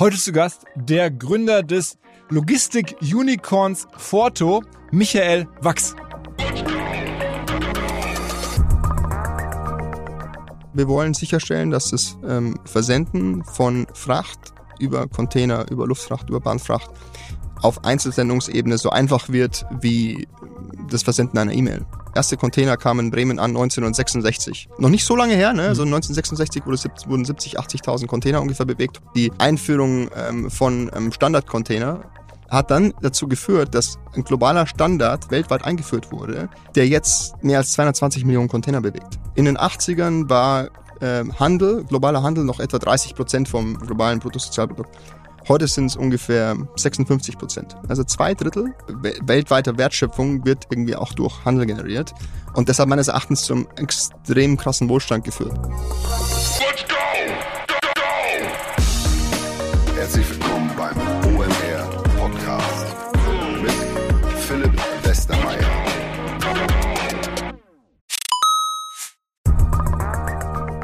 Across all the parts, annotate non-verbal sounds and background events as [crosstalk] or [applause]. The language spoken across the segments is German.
Heute zu Gast der Gründer des Logistik-Unicorns Forto, Michael Wachs. Wir wollen sicherstellen, dass das ähm, Versenden von Fracht über Container, über Luftfracht, über Bahnfracht auf Einzelsendungsebene so einfach wird wie das Versenden einer E-Mail. Erste Container kamen in Bremen an 1966. Noch nicht so lange her, ne? Also 1966 wurde, wurden 70, 80.000 Container ungefähr bewegt. Die Einführung ähm, von ähm, Standardcontainer hat dann dazu geführt, dass ein globaler Standard weltweit eingeführt wurde, der jetzt mehr als 220 Millionen Container bewegt. In den 80ern war äh, Handel, globaler Handel noch etwa 30 Prozent vom globalen Bruttosozialprodukt. Heute sind es ungefähr 56 Prozent. Also zwei Drittel weltweiter Wertschöpfung wird irgendwie auch durch Handel generiert und deshalb meines Erachtens zum extrem krassen Wohlstand geführt.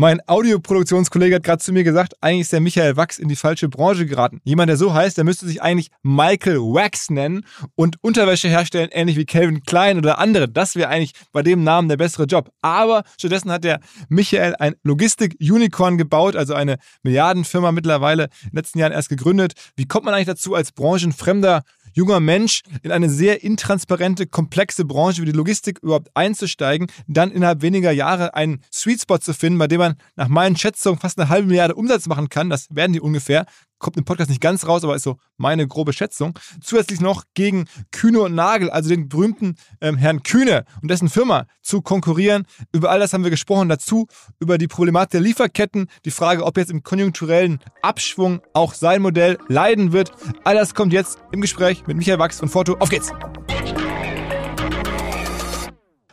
Mein Audioproduktionskollege hat gerade zu mir gesagt, eigentlich ist der Michael Wachs in die falsche Branche geraten. Jemand, der so heißt, der müsste sich eigentlich Michael Wax nennen und Unterwäsche herstellen, ähnlich wie Calvin Klein oder andere. Das wäre eigentlich bei dem Namen der bessere Job. Aber stattdessen hat der Michael ein Logistik-Unicorn gebaut, also eine Milliardenfirma mittlerweile in den letzten Jahren erst gegründet. Wie kommt man eigentlich dazu, als branchenfremder junger Mensch in eine sehr intransparente, komplexe Branche wie die Logistik überhaupt einzusteigen, dann innerhalb weniger Jahre einen Sweet Spot zu finden, bei dem man nach meinen Schätzungen fast eine halbe Milliarde Umsatz machen kann, das werden die ungefähr, kommt im Podcast nicht ganz raus, aber ist so meine grobe Schätzung. Zusätzlich noch gegen Kühne und Nagel, also den berühmten ähm, Herrn Kühne und dessen Firma zu konkurrieren. Über all das haben wir gesprochen. Dazu über die Problematik der Lieferketten, die Frage, ob jetzt im konjunkturellen Abschwung auch sein Modell leiden wird. All das kommt jetzt im Gespräch mit Michael Wachs von Forto. Auf geht's!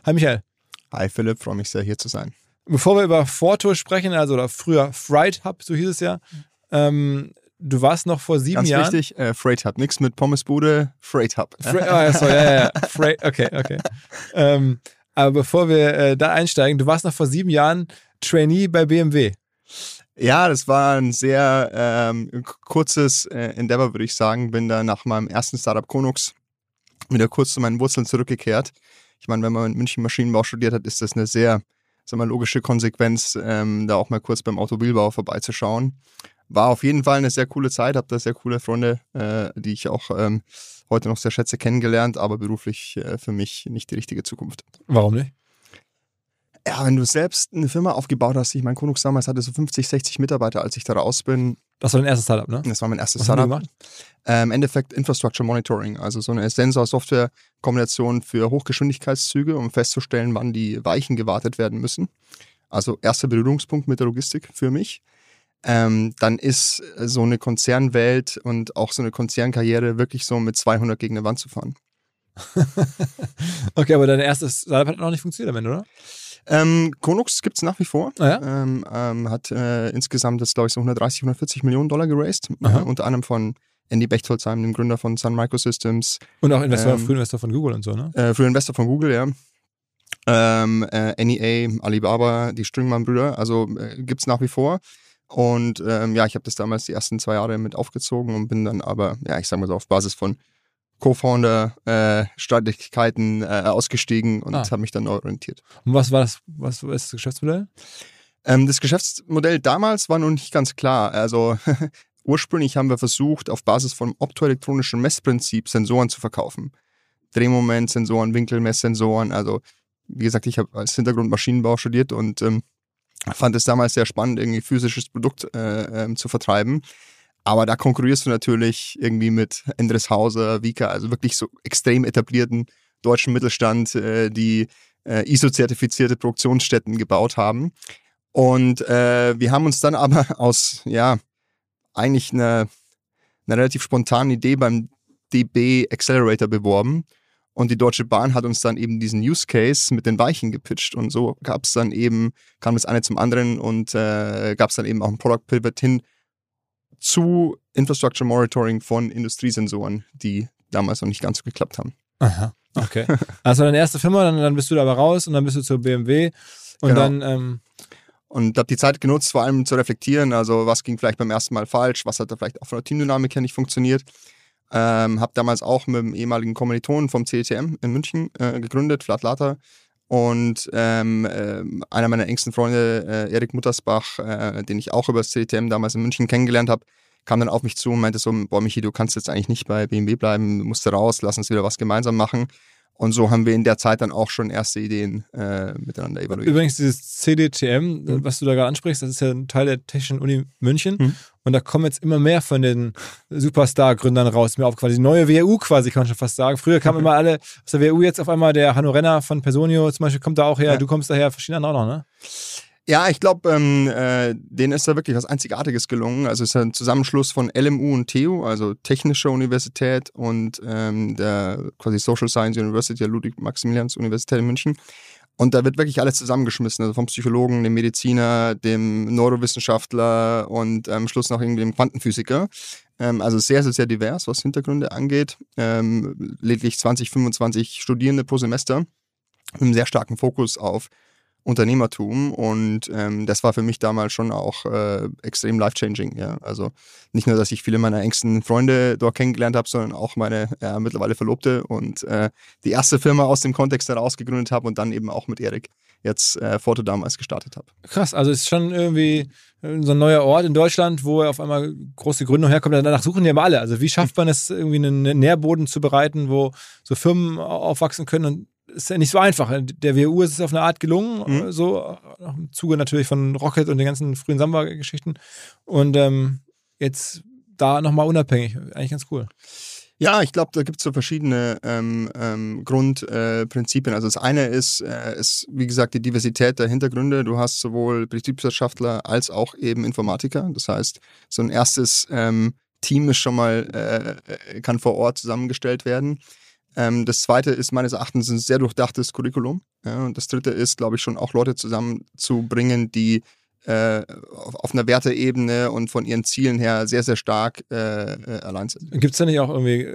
Hi Michael. Hi Philipp, freue mich sehr hier zu sein. Bevor wir über Forto sprechen, also oder früher Fright Hub, so hieß es ja, ähm, du warst noch vor sieben Ganz Jahren. Ganz wichtig, äh, Freight Hub. Nichts mit Pommesbude, Freight Hub. Fra oh, ja, sorry, ja, ja. [laughs] Freight, okay, okay. Ähm, aber bevor wir äh, da einsteigen, du warst noch vor sieben Jahren Trainee bei BMW. Ja, das war ein sehr ähm, kurzes äh, Endeavor, würde ich sagen. Bin da nach meinem ersten Startup Konux wieder kurz zu meinen Wurzeln zurückgekehrt. Ich meine, wenn man in München Maschinenbau studiert hat, ist das eine sehr sag mal, logische Konsequenz, ähm, da auch mal kurz beim Automobilbau vorbeizuschauen war auf jeden Fall eine sehr coole Zeit, habe da sehr coole Freunde, äh, die ich auch ähm, heute noch sehr schätze, kennengelernt, aber beruflich äh, für mich nicht die richtige Zukunft. Warum nicht? Ja, wenn du selbst eine Firma aufgebaut hast, ich meine, Konux damals hatte so 50, 60 Mitarbeiter, als ich da raus bin. Das war dein erstes Startup, ne? Das war mein erstes Was Startup. Haben äh, Im Endeffekt Infrastructure Monitoring, also so eine Sensor-Software-Kombination für Hochgeschwindigkeitszüge, um festzustellen, wann die Weichen gewartet werden müssen. Also erster Berührungspunkt mit der Logistik für mich ähm, dann ist äh, so eine Konzernwelt und auch so eine Konzernkarriere wirklich so mit 200 gegen eine Wand zu fahren. [laughs] okay, aber dein erstes Startup hat noch nicht funktioniert am Ende, oder? Ähm, Konux gibt es nach wie vor. Ah, ja? ähm, ähm, hat äh, insgesamt jetzt, glaube ich, so 130, 140 Millionen Dollar geraced. Äh, unter anderem von Andy Bechtolzheim, dem Gründer von Sun Microsystems, Und auch Investor, Ähm, früher Investor von Google und so, ne? äh, früher Investor von Google, ja. Ähm, äh, NEA, Alibaba, die Stringmann-Brüder, also äh, gibt es nach wie vor. Und ähm, ja, ich habe das damals die ersten zwei Jahre mit aufgezogen und bin dann aber, ja, ich sag mal so, auf Basis von Co-Founder-Streitigkeiten äh, ausgestiegen und Ah. habe mich dann neu orientiert. Und was war das, was ist das Geschäftsmodell? Ähm, das Geschäftsmodell damals war noch nicht ganz klar. Also [laughs] ursprünglich haben wir versucht, auf Basis von optoelektronischen Messprinzip Sensoren zu verkaufen. Drehmomentsensoren, Winkelmesssensoren. Also wie gesagt, ich habe als Hintergrund Maschinenbau studiert und ähm, fand es damals sehr spannend, irgendwie physisches Produkt äh, ähm, zu vertreiben. Aber da konkurrierst du natürlich irgendwie mit Endreshauser, Vika, also wirklich so extrem etablierten deutschen Mittelstand, äh, die äh, ISO-zertifizierte Produktionsstätten gebaut haben. Und äh, wir haben uns dann [laughs] aber aus, ja, eigentlich einer, einer relativ spontanen Idee beim DB Accelerator beworben. Und die Deutsche Bahn hat uns dann eben diesen Use Case mit den Weichen gepitcht. Und so gab es dann eben, kam das eine zum anderen und äh, gab es dann eben auch ein Product Pivot hin zu Infrastructure Monitoring von Industriesensoren, die damals noch nicht ganz so geklappt haben. Aha, okay. Also deine erste Firma, dann, dann bist du da aber raus und dann bist du zur BMW und Genau. dann, ähm, Und habe die Zeit genutzt, vor allem zu reflektieren, also was ging vielleicht beim ersten Mal falsch, was hat da vielleicht auch von der Teamdynamik her nicht funktioniert. Ähm, habe damals auch mit dem ehemaligen Kommilitonen vom CETM in München äh, gegründet, Flat Lata. Und ähm, ähm, einer meiner engsten Freunde, äh, Erik Muttersbach, äh, den ich auch über das CETM damals in München kennengelernt habe, kam dann auf mich zu und meinte so, boah Michi, du kannst jetzt eigentlich nicht bei BMW bleiben, du musst da raus, lass uns wieder was gemeinsam machen. Und so haben wir in der Zeit dann auch schon erste Ideen äh, miteinander evaluiert. übrigens dieses CDTM, Mhm. was du da gerade ansprichst, das ist ja ein Teil der Technischen Uni München Mhm. Und da kommen jetzt immer mehr von den Superstar-Gründern raus. Mir aufgefallen, die neue WU quasi, kann man schon fast sagen. Früher kamen [laughs] immer alle aus der WU, jetzt auf einmal der Hanno Renner von Personio zum Beispiel kommt da auch her, Ja. du kommst daher, verschiedene andere auch noch, ne? Ja, ich glaube, ähm, äh, denen ist da wirklich was Einzigartiges gelungen. Also es ist ein Zusammenschluss von LMU und TU, also Technische Universität und ähm, der quasi Social Science University der Ludwig-Maximilians-Universität in München. Und da wird wirklich alles zusammengeschmissen, also vom Psychologen, dem Mediziner, dem Neurowissenschaftler und am Schluss noch irgendwie dem Quantenphysiker. Ähm, also sehr, sehr, sehr divers, was Hintergründe angeht. Ähm, lediglich 20, 25 Studierende pro Semester mit einem sehr starken Fokus auf Unternehmertum und ähm, das war für mich damals schon auch äh, extrem life-changing. Ja. Also nicht nur, dass ich viele meiner engsten Freunde dort kennengelernt habe, sondern auch meine ja, mittlerweile Verlobte und äh, die erste Firma aus dem Kontext heraus gegründet habe und dann eben auch mit Erik jetzt äh, Foto damals gestartet habe. Krass, also es ist schon irgendwie so ein neuer Ort in Deutschland, wo auf einmal große Gründung herkommt. Danach suchen ja immer alle. Also wie schafft [laughs] man es, irgendwie einen Nährboden zu bereiten, wo so Firmen aufwachsen können? Und ist ja nicht so einfach. Der WU ist es auf eine Art gelungen, Mhm. so auch im Zuge natürlich von Rocket und den ganzen frühen Samba-Geschichten. Und ähm, jetzt da nochmal unabhängig. Eigentlich ganz cool. Ja, ich glaube, da gibt es so verschiedene ähm, ähm, Grundprinzipien. Äh, also das eine ist, äh, ist, wie gesagt, die Diversität der Hintergründe. Du hast sowohl Betriebswirtschaftler als auch eben Informatiker. Das heißt, so ein erstes ähm, Team ist schon mal, äh, kann vor Ort zusammengestellt werden. Ähm, das zweite ist meines Erachtens ein sehr durchdachtes Curriculum. Ja, und das dritte ist, glaube ich, schon auch Leute zusammenzubringen, die äh, auf, auf einer Werteebene und von ihren Zielen her sehr, sehr stark äh, äh, allein sind. Gibt es da nicht auch irgendwie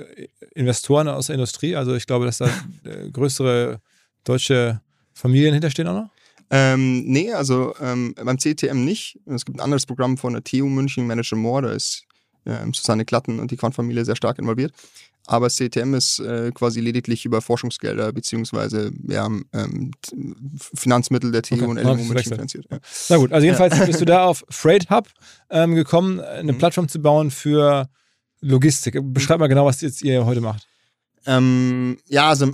Investoren aus der Industrie? Also ich glaube, dass da [laughs] äh, größere deutsche Familien hinterstehen auch noch? Ähm, nee, also ähm, beim CTM nicht. Es gibt ein anderes Programm von der TU München, Manager Moore, da ist ähm, Susanne Klatten und die Quant-Familie sehr stark involviert. Aber CTM ist äh, quasi lediglich über Forschungsgelder beziehungsweise ja, ähm, Finanzmittel der TU Okay, und LMU finanziert. Ja. Na gut, also jedenfalls bist du da auf Freight Hub ähm, gekommen, eine Mhm. Plattform zu bauen für Logistik. Beschreib mal genau, was jetzt ihr heute macht. Ähm, ja, also,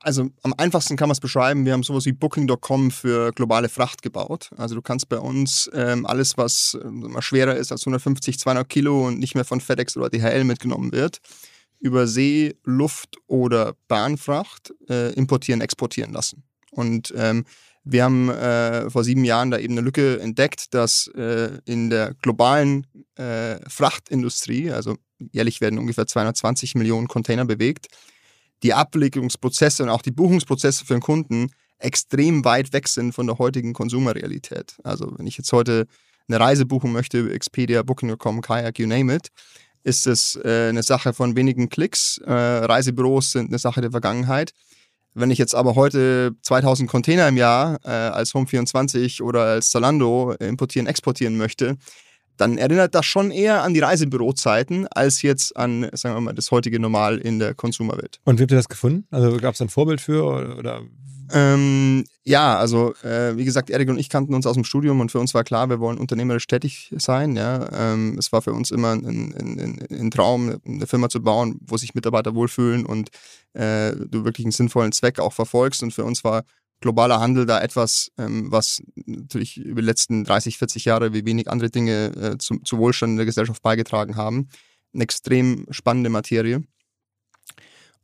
also am einfachsten kann man es beschreiben. Wir haben sowas wie Booking.com für globale Fracht gebaut. Also du kannst bei uns ähm, alles, was mal schwerer ist als 150, 200 Kilo und nicht mehr von FedEx oder DHL mitgenommen wird, über See, Luft oder Bahnfracht äh, importieren, exportieren lassen. Und ähm, wir haben äh, vor sieben Jahren da eben eine Lücke entdeckt, dass äh, in der globalen äh, Frachtindustrie, also jährlich werden ungefähr 220 Millionen Container bewegt, die Ablegungsprozesse und auch die Buchungsprozesse für den Kunden extrem weit weg sind von der heutigen Konsumerrealität. Also wenn ich jetzt heute eine Reise buchen möchte Expedia, Booking.com, Kayak, you name it, ist es äh, eine Sache von wenigen Klicks. Äh, Reisebüros sind eine Sache der Vergangenheit. Wenn ich jetzt aber heute 2000 Container im Jahr äh, als Home24 oder als Zalando importieren, exportieren möchte, dann erinnert das schon eher an die Reisebürozeiten als jetzt an, sagen wir mal, das heutige Normal in der Konsumerwelt. Und wie habt ihr das gefunden? Also gab es ein Vorbild für oder? Ähm, ja, also äh, wie gesagt, Erik und ich kannten uns aus dem Studium und für uns war klar, wir wollen unternehmerisch tätig sein. Ja, ähm, es war für uns immer ein, ein, ein, ein, Traum, eine Firma zu bauen, wo sich Mitarbeiter wohlfühlen und äh, du wirklich einen sinnvollen Zweck auch verfolgst. Und für uns war globaler Handel da etwas, ähm, was natürlich über die letzten 30, 40 Jahre wie wenig andere Dinge äh, zu, zu Wohlstand in der Gesellschaft beigetragen haben. Eine extrem spannende Materie.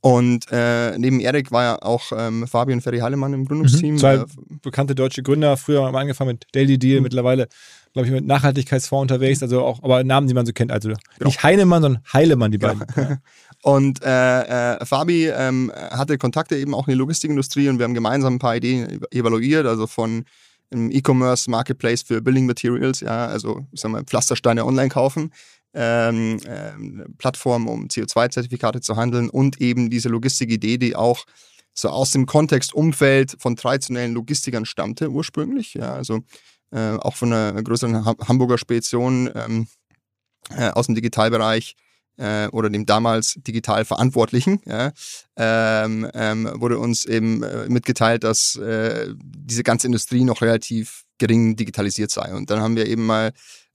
Und äh, neben Erik war ja auch ähm, Fabian Ferry Hallemann im Gründungsteam. Mhm, zwei äh, bekannte deutsche Gründer, früher haben angefangen mit Daily Deal, mhm. mittlerweile, glaube ich, mit Nachhaltigkeitsfonds unterwegs, also auch, aber Namen, die man so kennt. Also genau. nicht Heinemann, sondern Heilemann, die beiden. Genau. [laughs] Und äh, äh, Fabi ähm, hatte Kontakte eben auch in die Logistikindustrie und wir haben gemeinsam ein paar Ideen evaluiert, also von einem E-Commerce Marketplace für Building Materials, ja, also ich sag mal, Pflastersteine online kaufen, ähm, ähm, Plattform, um CO2-Zertifikate zu handeln und eben diese Logistikidee, die auch so aus dem Kontext Umfeld von traditionellen Logistikern stammte ursprünglich, ja, also äh, auch von einer größeren Hamburger Spedition ähm, äh, aus dem Digitalbereich äh, oder dem damals digital Verantwortlichen, ja, ähm, ähm, wurde uns eben äh, mitgeteilt, dass äh, diese ganze Industrie noch relativ gering digitalisiert sei. Und dann haben wir eben mal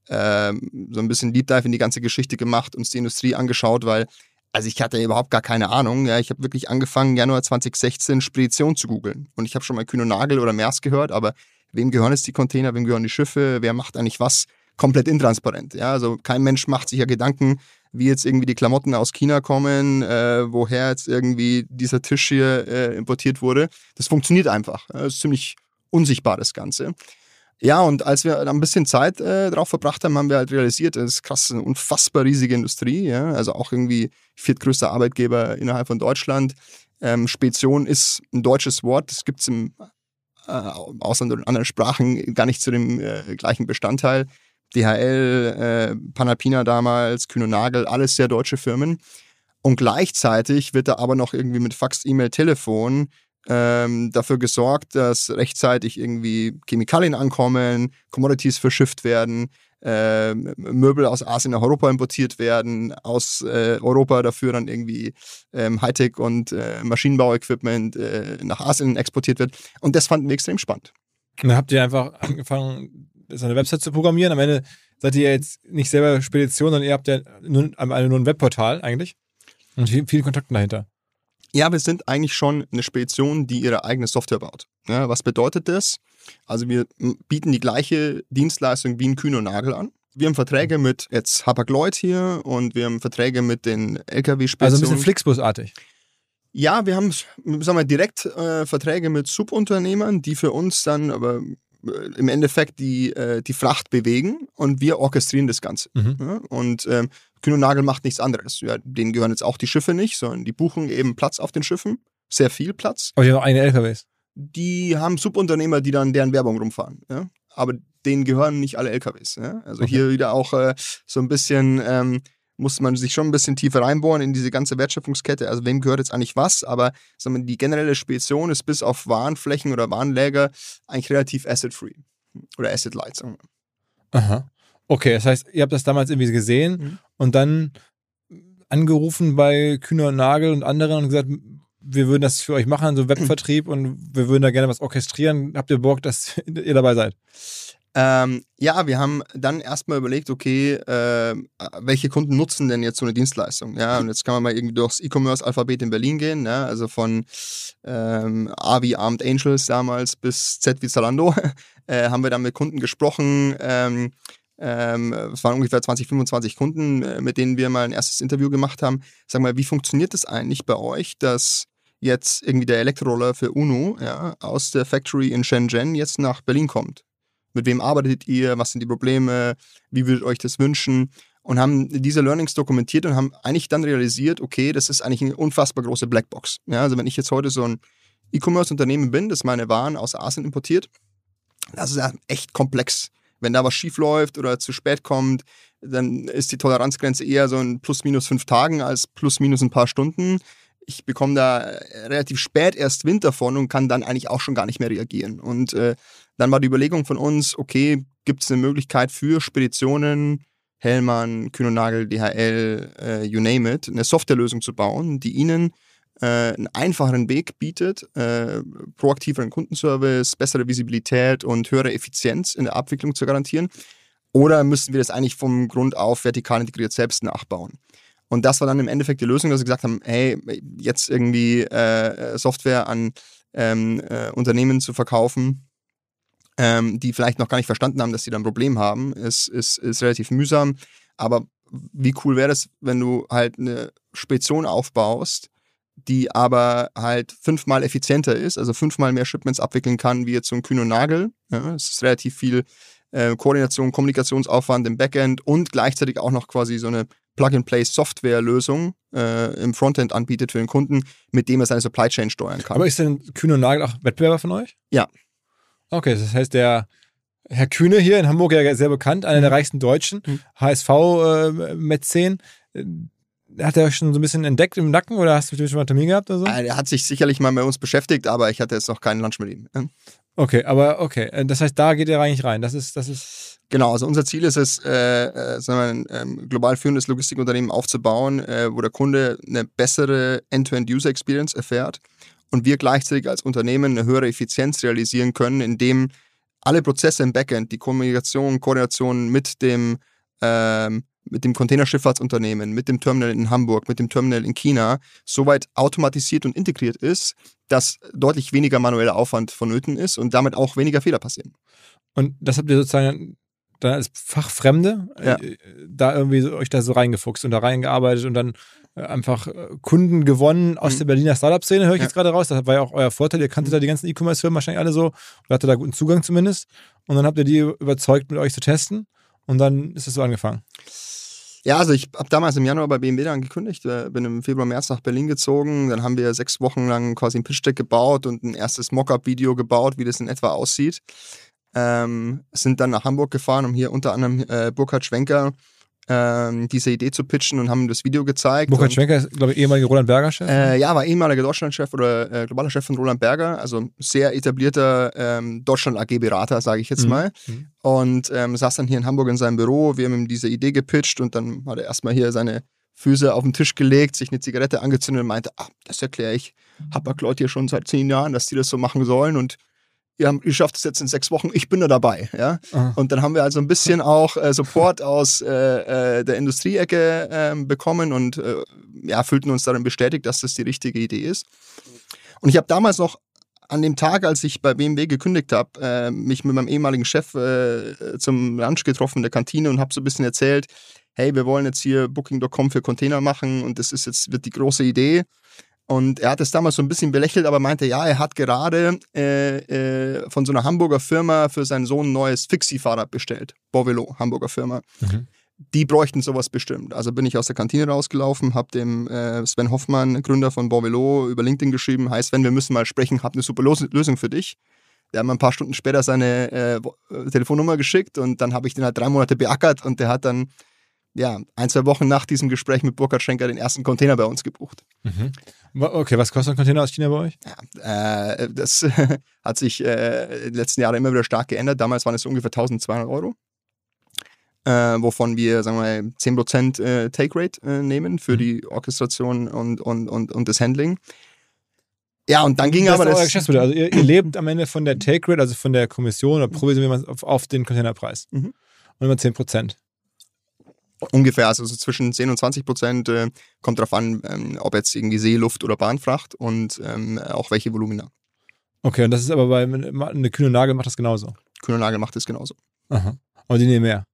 ähm, so ein bisschen Deep Dive in die ganze Geschichte gemacht, uns die Industrie angeschaut, weil also ich hatte überhaupt gar keine Ahnung. Ja, ich habe wirklich angefangen, Januar 2016 Spedition zu googeln. Und ich habe schon mal Kühn und Nagel oder Mers gehört, aber wem gehören jetzt die Container, wem gehören die Schiffe, wer macht eigentlich was? Komplett intransparent. Ja, also kein Mensch macht sich ja Gedanken, wie jetzt irgendwie die Klamotten aus China kommen, äh, woher jetzt irgendwie dieser Tisch hier äh, importiert wurde. Das funktioniert einfach. Das ist ziemlich unsichtbar, das Ganze. Ja, und als wir ein bisschen Zeit äh, drauf verbracht haben, haben wir halt realisiert, das ist krass, eine unfassbar riesige Industrie, ja, also auch irgendwie viertgrößter Arbeitgeber innerhalb von Deutschland. Ähm, Spedition ist ein deutsches Wort, das gibt es im äh, Ausland und anderen Sprachen gar nicht zu dem äh, gleichen Bestandteil. DHL, äh, Panalpina damals, Kühn und Nagel, alles sehr deutsche Firmen. Und gleichzeitig wird da aber noch irgendwie mit Fax, E-Mail, Telefon ähm, dafür gesorgt, dass rechtzeitig irgendwie Chemikalien ankommen, Commodities verschifft werden, äh, Möbel aus Asien nach Europa importiert werden, aus äh, Europa dafür dann irgendwie ähm, Hightech und äh, Maschinenbauequipment äh, nach Asien exportiert wird. Und das fanden wir extrem spannend. Und dann habt ihr einfach angefangen, so eine Website zu programmieren. Am Ende seid ihr jetzt nicht selber Spedition, sondern ihr habt ja nur, nur ein Webportal eigentlich und viele Kontakte dahinter. Ja, wir sind eigentlich schon eine Spedition, die ihre eigene Software baut. Ja, was bedeutet das? Also wir bieten die gleiche Dienstleistung wie ein Kühn und Nagel an. Wir haben Verträge mit jetzt Hapag-Lloyd hier und wir haben Verträge mit den LKW-Speditionen. Also ein bisschen Flixbus-artig. Ja, wir haben sagen wir, direkt äh, Verträge mit Subunternehmern, die für uns dann aber äh, im Endeffekt die, äh, die Fracht bewegen und wir orchestrieren das Ganze. Mhm. Ja, und ähm, Kühn und Nagel macht nichts anderes. Ja, denen gehören jetzt auch die Schiffe nicht, sondern die buchen eben Platz auf den Schiffen. Sehr viel Platz. Aber die haben auch eigene LKWs. Die haben Subunternehmer, die dann deren Werbung rumfahren. Ja? Aber denen gehören nicht alle LKWs. Ja? Also okay. hier wieder auch äh, so ein bisschen, ähm, muss man sich schon ein bisschen tiefer reinbohren in diese ganze Wertschöpfungskette. Also wem gehört jetzt eigentlich was? Aber wir, die generelle Spedition ist bis auf Warenflächen oder Warenläger eigentlich relativ asset-free. Oder asset-light, sagen wir. Aha. Okay, das heißt, ihr habt das damals irgendwie gesehen mhm. und dann angerufen bei Kühner und Nagel und anderen und gesagt, wir würden das für euch machen, so Webvertrieb und wir würden da gerne was orchestrieren. Habt ihr Bock, dass [laughs] ihr dabei seid? Ähm, ja, wir haben dann erstmal überlegt, okay, äh, welche Kunden nutzen denn jetzt so eine Dienstleistung? Ja, und jetzt kann man mal irgendwie durchs E-Commerce-Alphabet in Berlin gehen, ja, also von ähm, A wie Armed Angels damals bis Z wie Zalando, [laughs] äh, haben wir dann mit Kunden gesprochen, ähm, ähm, es waren ungefähr 20, 25 Kunden, äh, mit denen wir mal ein erstes Interview gemacht haben. Sag mal, wie funktioniert das eigentlich bei euch, dass jetzt irgendwie der Elektroroller für UNO ja, aus der Factory in Shenzhen jetzt nach Berlin kommt? Mit wem arbeitet ihr? Was sind die Probleme? Wie würdet ihr euch das wünschen? Und haben diese Learnings dokumentiert und haben eigentlich dann realisiert, okay, das ist eigentlich eine unfassbar große Blackbox. Ja, also wenn ich jetzt heute so ein E-Commerce-Unternehmen bin, das meine Waren aus Asien importiert, das ist ja echt komplex. Wenn da was schief läuft oder zu spät kommt, dann ist die Toleranzgrenze eher so ein plus minus fünf Tagen als plus minus ein paar Stunden. Ich bekomme da relativ spät erst Wind davon und kann dann eigentlich auch schon gar nicht mehr reagieren. Und äh, dann war die Überlegung von uns, okay, gibt es eine Möglichkeit für Speditionen, Hellmann, Kühnernagel, DHL, äh, you name it, eine Softwarelösung zu bauen, die ihnen äh, einen einfacheren Weg bietet, äh, proaktiveren Kundenservice, bessere Visibilität und höhere Effizienz in der Abwicklung zu garantieren. Oder müssen wir das eigentlich vom Grund auf vertikal integriert selbst nachbauen? Und das war dann im Endeffekt die Lösung, dass wir gesagt haben, hey, jetzt irgendwie äh, Software an ähm, äh, Unternehmen zu verkaufen, ähm, die vielleicht noch gar nicht verstanden haben, dass sie da ein Problem haben, ist, ist, ist relativ mühsam. Aber wie cool wäre es, wenn du halt eine Spedition aufbaust, die aber halt fünfmal effizienter ist, also fünfmal mehr Shipments abwickeln kann, wie jetzt so ein Kühn und Nagel. Ja, es ist relativ viel äh, Koordination, Kommunikationsaufwand im Backend und gleichzeitig auch noch quasi so eine Plug-and-Play-Software-Lösung äh, im Frontend anbietet für den Kunden, mit dem er seine Supply Chain steuern kann. Aber ist denn Kühn und Nagel auch Wettbewerber von euch? Ja. Okay, das heißt, der Herr Kühne hier in Hamburg ja sehr bekannt, einer der mhm. reichsten Deutschen, mhm. HSV-Mäzen. Äh, hat er euch schon so ein bisschen entdeckt im Nacken oder hast du schon mal einen Termin gehabt oder so? Er hat sich sicherlich mal mit uns beschäftigt, aber ich hatte jetzt noch keinen Lunch mit ihm. Okay, aber okay. Äh, das heißt, da geht er eigentlich rein. Das ist, das ist. Genau, also unser Ziel ist es, äh, äh, sagen wir, ein ähm, global führendes Logistikunternehmen aufzubauen, äh, wo der Kunde eine bessere End-to-End-User-Experience erfährt und wir gleichzeitig als Unternehmen eine höhere Effizienz realisieren können, indem alle Prozesse im Backend, die Kommunikation, Koordination mit dem ähm, mit dem Containerschifffahrtsunternehmen, mit dem Terminal in Hamburg, mit dem Terminal in China soweit automatisiert und integriert ist, dass deutlich weniger manueller Aufwand vonnöten ist und damit auch weniger Fehler passieren. Und das habt ihr sozusagen dann als Fachfremde ja. äh, da irgendwie so, euch da so reingefuchst und da reingearbeitet und dann äh, einfach äh, Kunden gewonnen aus mhm. der Berliner Startup-Szene, höre ich ja. jetzt gerade raus. Das war ja auch euer Vorteil. Ihr kanntet mhm. da die ganzen E-Commerce-Firmen wahrscheinlich alle so oder hattet da guten Zugang zumindest. Und dann habt ihr die überzeugt, mit euch zu testen. Und dann ist es so angefangen. Ja, also ich habe damals im Januar bei BMW dann gekündigt, bin im Februar, März nach Berlin gezogen. Dann haben wir sechs Wochen lang quasi ein Pitch-Deck gebaut und ein erstes Mockup-Video gebaut, wie das in etwa aussieht. Ähm, sind dann nach Hamburg gefahren, um hier unter anderem äh, Burkhard Schwenker ähm, diese Idee zu pitchen und haben das Video gezeigt. Burkhard Schwenker ist, glaube ich, ehemaliger Roland Berger-Chef. Äh, ja, war ehemaliger Deutschland-Chef oder äh, globaler Chef von Roland Berger, also sehr etablierter ähm, Deutschland-AG-Berater, sage ich jetzt mhm. mal. Mhm. Und ähm, saß dann hier in Hamburg in seinem Büro. Wir haben ihm diese Idee gepitcht und dann hat er erstmal hier seine Füße auf den Tisch gelegt, sich eine Zigarette angezündet und meinte, ah, das erkläre ich Hapag-Leute hier schon seit zehn Jahren, dass die das so machen sollen und ihr, ihr schafft es jetzt in sechs Wochen, ich bin da dabei. Ja? Und dann haben wir also ein bisschen auch äh, Support aus äh, äh, der Industrieecke äh, bekommen und äh, ja, fühlten uns darin bestätigt, dass das die richtige Idee ist. Und ich habe damals noch an dem Tag, als ich bei BMW gekündigt habe, äh, mich mit meinem ehemaligen Chef zum Lunch getroffen in der Kantine und habe so ein bisschen erzählt, hey, wir wollen jetzt hier Booking.com für Container machen und das ist jetzt wird die große Idee. Und er hat es damals so ein bisschen belächelt, aber meinte, ja, er hat gerade äh, äh, von so einer Hamburger Firma für seinen Sohn ein neues Fixie-Fahrrad bestellt. Bovelo, Hamburger Firma. Mhm. Die bräuchten sowas bestimmt. Also bin ich aus der Kantine rausgelaufen, habe dem äh, Sven Hoffmann, Gründer von Bovelo, über LinkedIn geschrieben, heißt Sven, wir müssen mal sprechen, habe eine super Lösung für dich. Der hat mir ein paar Stunden später seine äh, Telefonnummer geschickt und dann habe ich den halt drei Monate beackert und der hat dann ja, ein, zwei Wochen nach diesem Gespräch mit Burkhard Schenker den ersten Container bei uns gebucht. Mhm. Okay, was kostet ein Container aus China bei euch? Ja, äh, das [laughs] hat sich äh, in den letzten Jahren immer wieder stark geändert. Damals waren es ungefähr 1200 Euro. Äh, wovon wir, sagen wir mal, 10% äh, Take Rate äh, nehmen für mhm. die Orchestration und, und, und, und das Handling. Ja, und dann ging das aber das. Geschäftsmodell. Also ihr, ihr, lebt am Ende von der Take Rate, also von der Kommission oder Provision, wie man auf, auf den Containerpreis. Mhm. Und immer 10%. Ungefähr, also so zwischen 10 und 20 Prozent äh, kommt darauf an, ähm, ob jetzt irgendwie See, Luft oder Bahnfracht und ähm, auch welche Volumina. Okay, und das ist aber bei eine kühne Nagel macht das genauso. Kühne Nagel macht das genauso. Aha. Aber die nehmen mehr.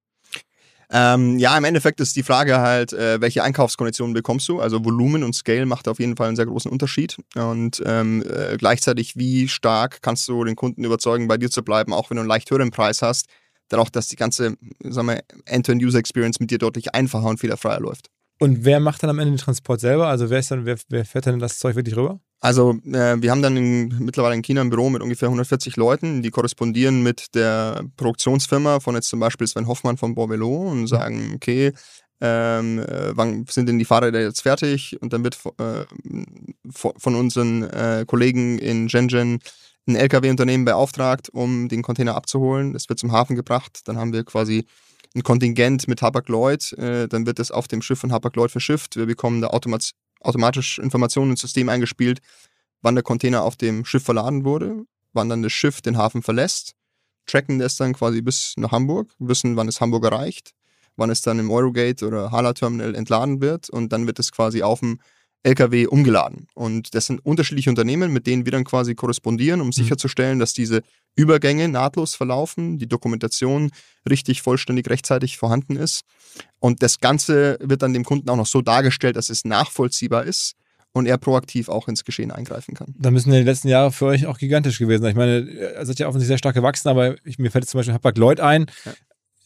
Ähm, ja, im Endeffekt ist die Frage halt, äh, welche Einkaufskonditionen bekommst du? Also Volumen und Scale macht auf jeden Fall einen sehr großen Unterschied. Und ähm, äh, gleichzeitig, wie stark kannst du den Kunden überzeugen, bei dir zu bleiben, auch wenn du einen leicht höheren Preis hast, dann auch, dass die ganze End-to-End-User-Experience mit dir deutlich einfacher und fehlerfreier läuft. Und wer macht dann am Ende den Transport selber? Also wer ist dann, wer, wer fährt dann das Zeug wirklich rüber? Also äh, wir haben dann in, mittlerweile in China ein Büro mit ungefähr 140 Leuten, die korrespondieren mit der Produktionsfirma von jetzt zum Beispiel Sven Hoffmann von Borvelo und sagen, okay, ähm, äh, wann sind denn die Fahrräder jetzt fertig? Und dann wird äh, von unseren äh, Kollegen in Shenzhen ein LKW-Unternehmen beauftragt, um den Container abzuholen. Es wird zum Hafen gebracht. Dann haben wir quasi ein Kontingent mit Hapag-Lloyd. Äh, dann wird es auf dem Schiff von Hapag-Lloyd verschifft. Wir bekommen da automat automatisch Informationen ins System eingespielt, wann der Container auf dem Schiff verladen wurde, wann dann das Schiff den Hafen verlässt, tracken das dann quasi bis nach Hamburg, wissen, wann es Hamburg erreicht, wann es dann im Eurogate oder Hala Terminal entladen wird und dann wird es quasi auf dem LKW umgeladen. Und das sind unterschiedliche Unternehmen, mit denen wir dann quasi korrespondieren, um mhm. sicherzustellen, dass diese Übergänge nahtlos verlaufen, die Dokumentation richtig, vollständig, rechtzeitig vorhanden ist. Und das Ganze wird dann dem Kunden auch noch so dargestellt, dass es nachvollziehbar ist und er proaktiv auch ins Geschehen eingreifen kann. Da müssen ja die letzten Jahre für euch auch gigantisch gewesen sein. Ich meine, ihr seid ja offensichtlich sehr stark gewachsen, aber ich, mir fällt jetzt zum Beispiel Hapag Lloyd ein. Ja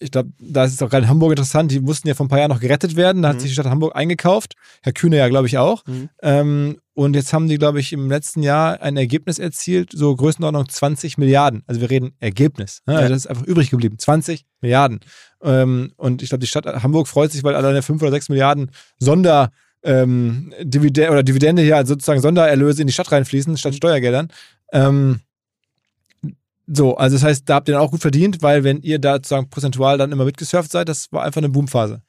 ich glaube, da ist es auch gerade in Hamburg interessant, die mussten ja vor ein paar Jahren noch gerettet werden. Da hat mhm. sich die Stadt Hamburg eingekauft. Herr Kühne ja, glaube ich, auch. Mhm. Ähm, und jetzt haben die, glaube ich, im letzten Jahr ein Ergebnis erzielt, so Größenordnung 20 Milliarden. Also wir reden Ergebnis. Ne? Also das ist einfach übrig geblieben. 20 Milliarden. Ähm, und ich glaube, die Stadt Hamburg freut sich, weil alleine 5 oder 6 Milliarden Sonder ähm, Dividende oder Dividende hier, also sozusagen Sondererlöse in die Stadt reinfließen, statt mhm. Steuergeldern. Ähm, so, also das heißt, da habt ihr dann auch gut verdient, weil wenn ihr da sozusagen prozentual dann immer mitgesurft seid, das war einfach eine Boomphase.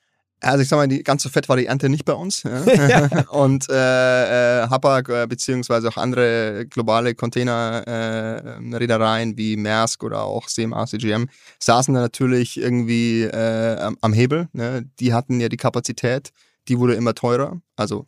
Also ich sag mal, die ganze Fettvariante nicht bei uns. [laughs] [laughs] Ja. Und äh, äh, Hapag äh, beziehungsweise auch andere globale Containerreedereien äh, wie Maersk oder auch CMA, CGM saßen da natürlich irgendwie äh, am Hebel. Ne? Die hatten ja die Kapazität, die wurde immer teurer. Also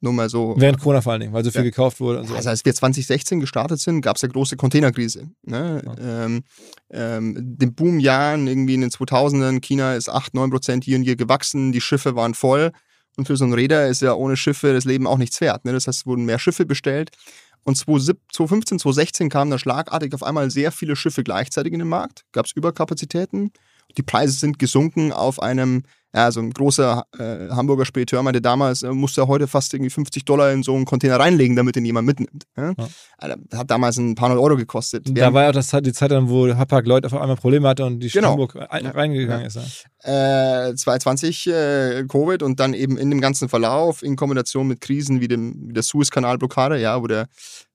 nur mal so. Während Corona vor allen Dingen, weil so viel ja. gekauft wurde. Und so. Also als wir 2016 gestartet sind, gab es ja große Containerkrise. Ne? Ja. Ähm, ähm, den Boomjahren irgendwie in den 2000ern, China ist 8, 9 Prozent hier und hier gewachsen, die Schiffe waren voll. Und für so einen Räder ist ja ohne Schiffe das Leben auch nichts wert. Ne? Das heißt, es wurden mehr Schiffe bestellt. Und 2015, 2016 kamen da schlagartig auf einmal sehr viele Schiffe gleichzeitig in den Markt. Gab es Überkapazitäten. Die Preise sind gesunken auf einem ja, so ein großer äh, Hamburger Spediteur meinte damals, äh, musste er heute fast irgendwie 50 Dollar in so einen Container reinlegen, damit ihn jemand mitnimmt. Ja? Ja. Also, hat damals ein paar hundert Euro gekostet. Da war ja auch das, die Zeit dann, wo Hapag Lloyd auf einmal Probleme hatte und die genau. Hamburg reingegangen ist. Äh, 2020 äh, Covid und dann eben in dem ganzen Verlauf in Kombination mit Krisen wie, dem, wie der Suezkanalblockade, ja, wo der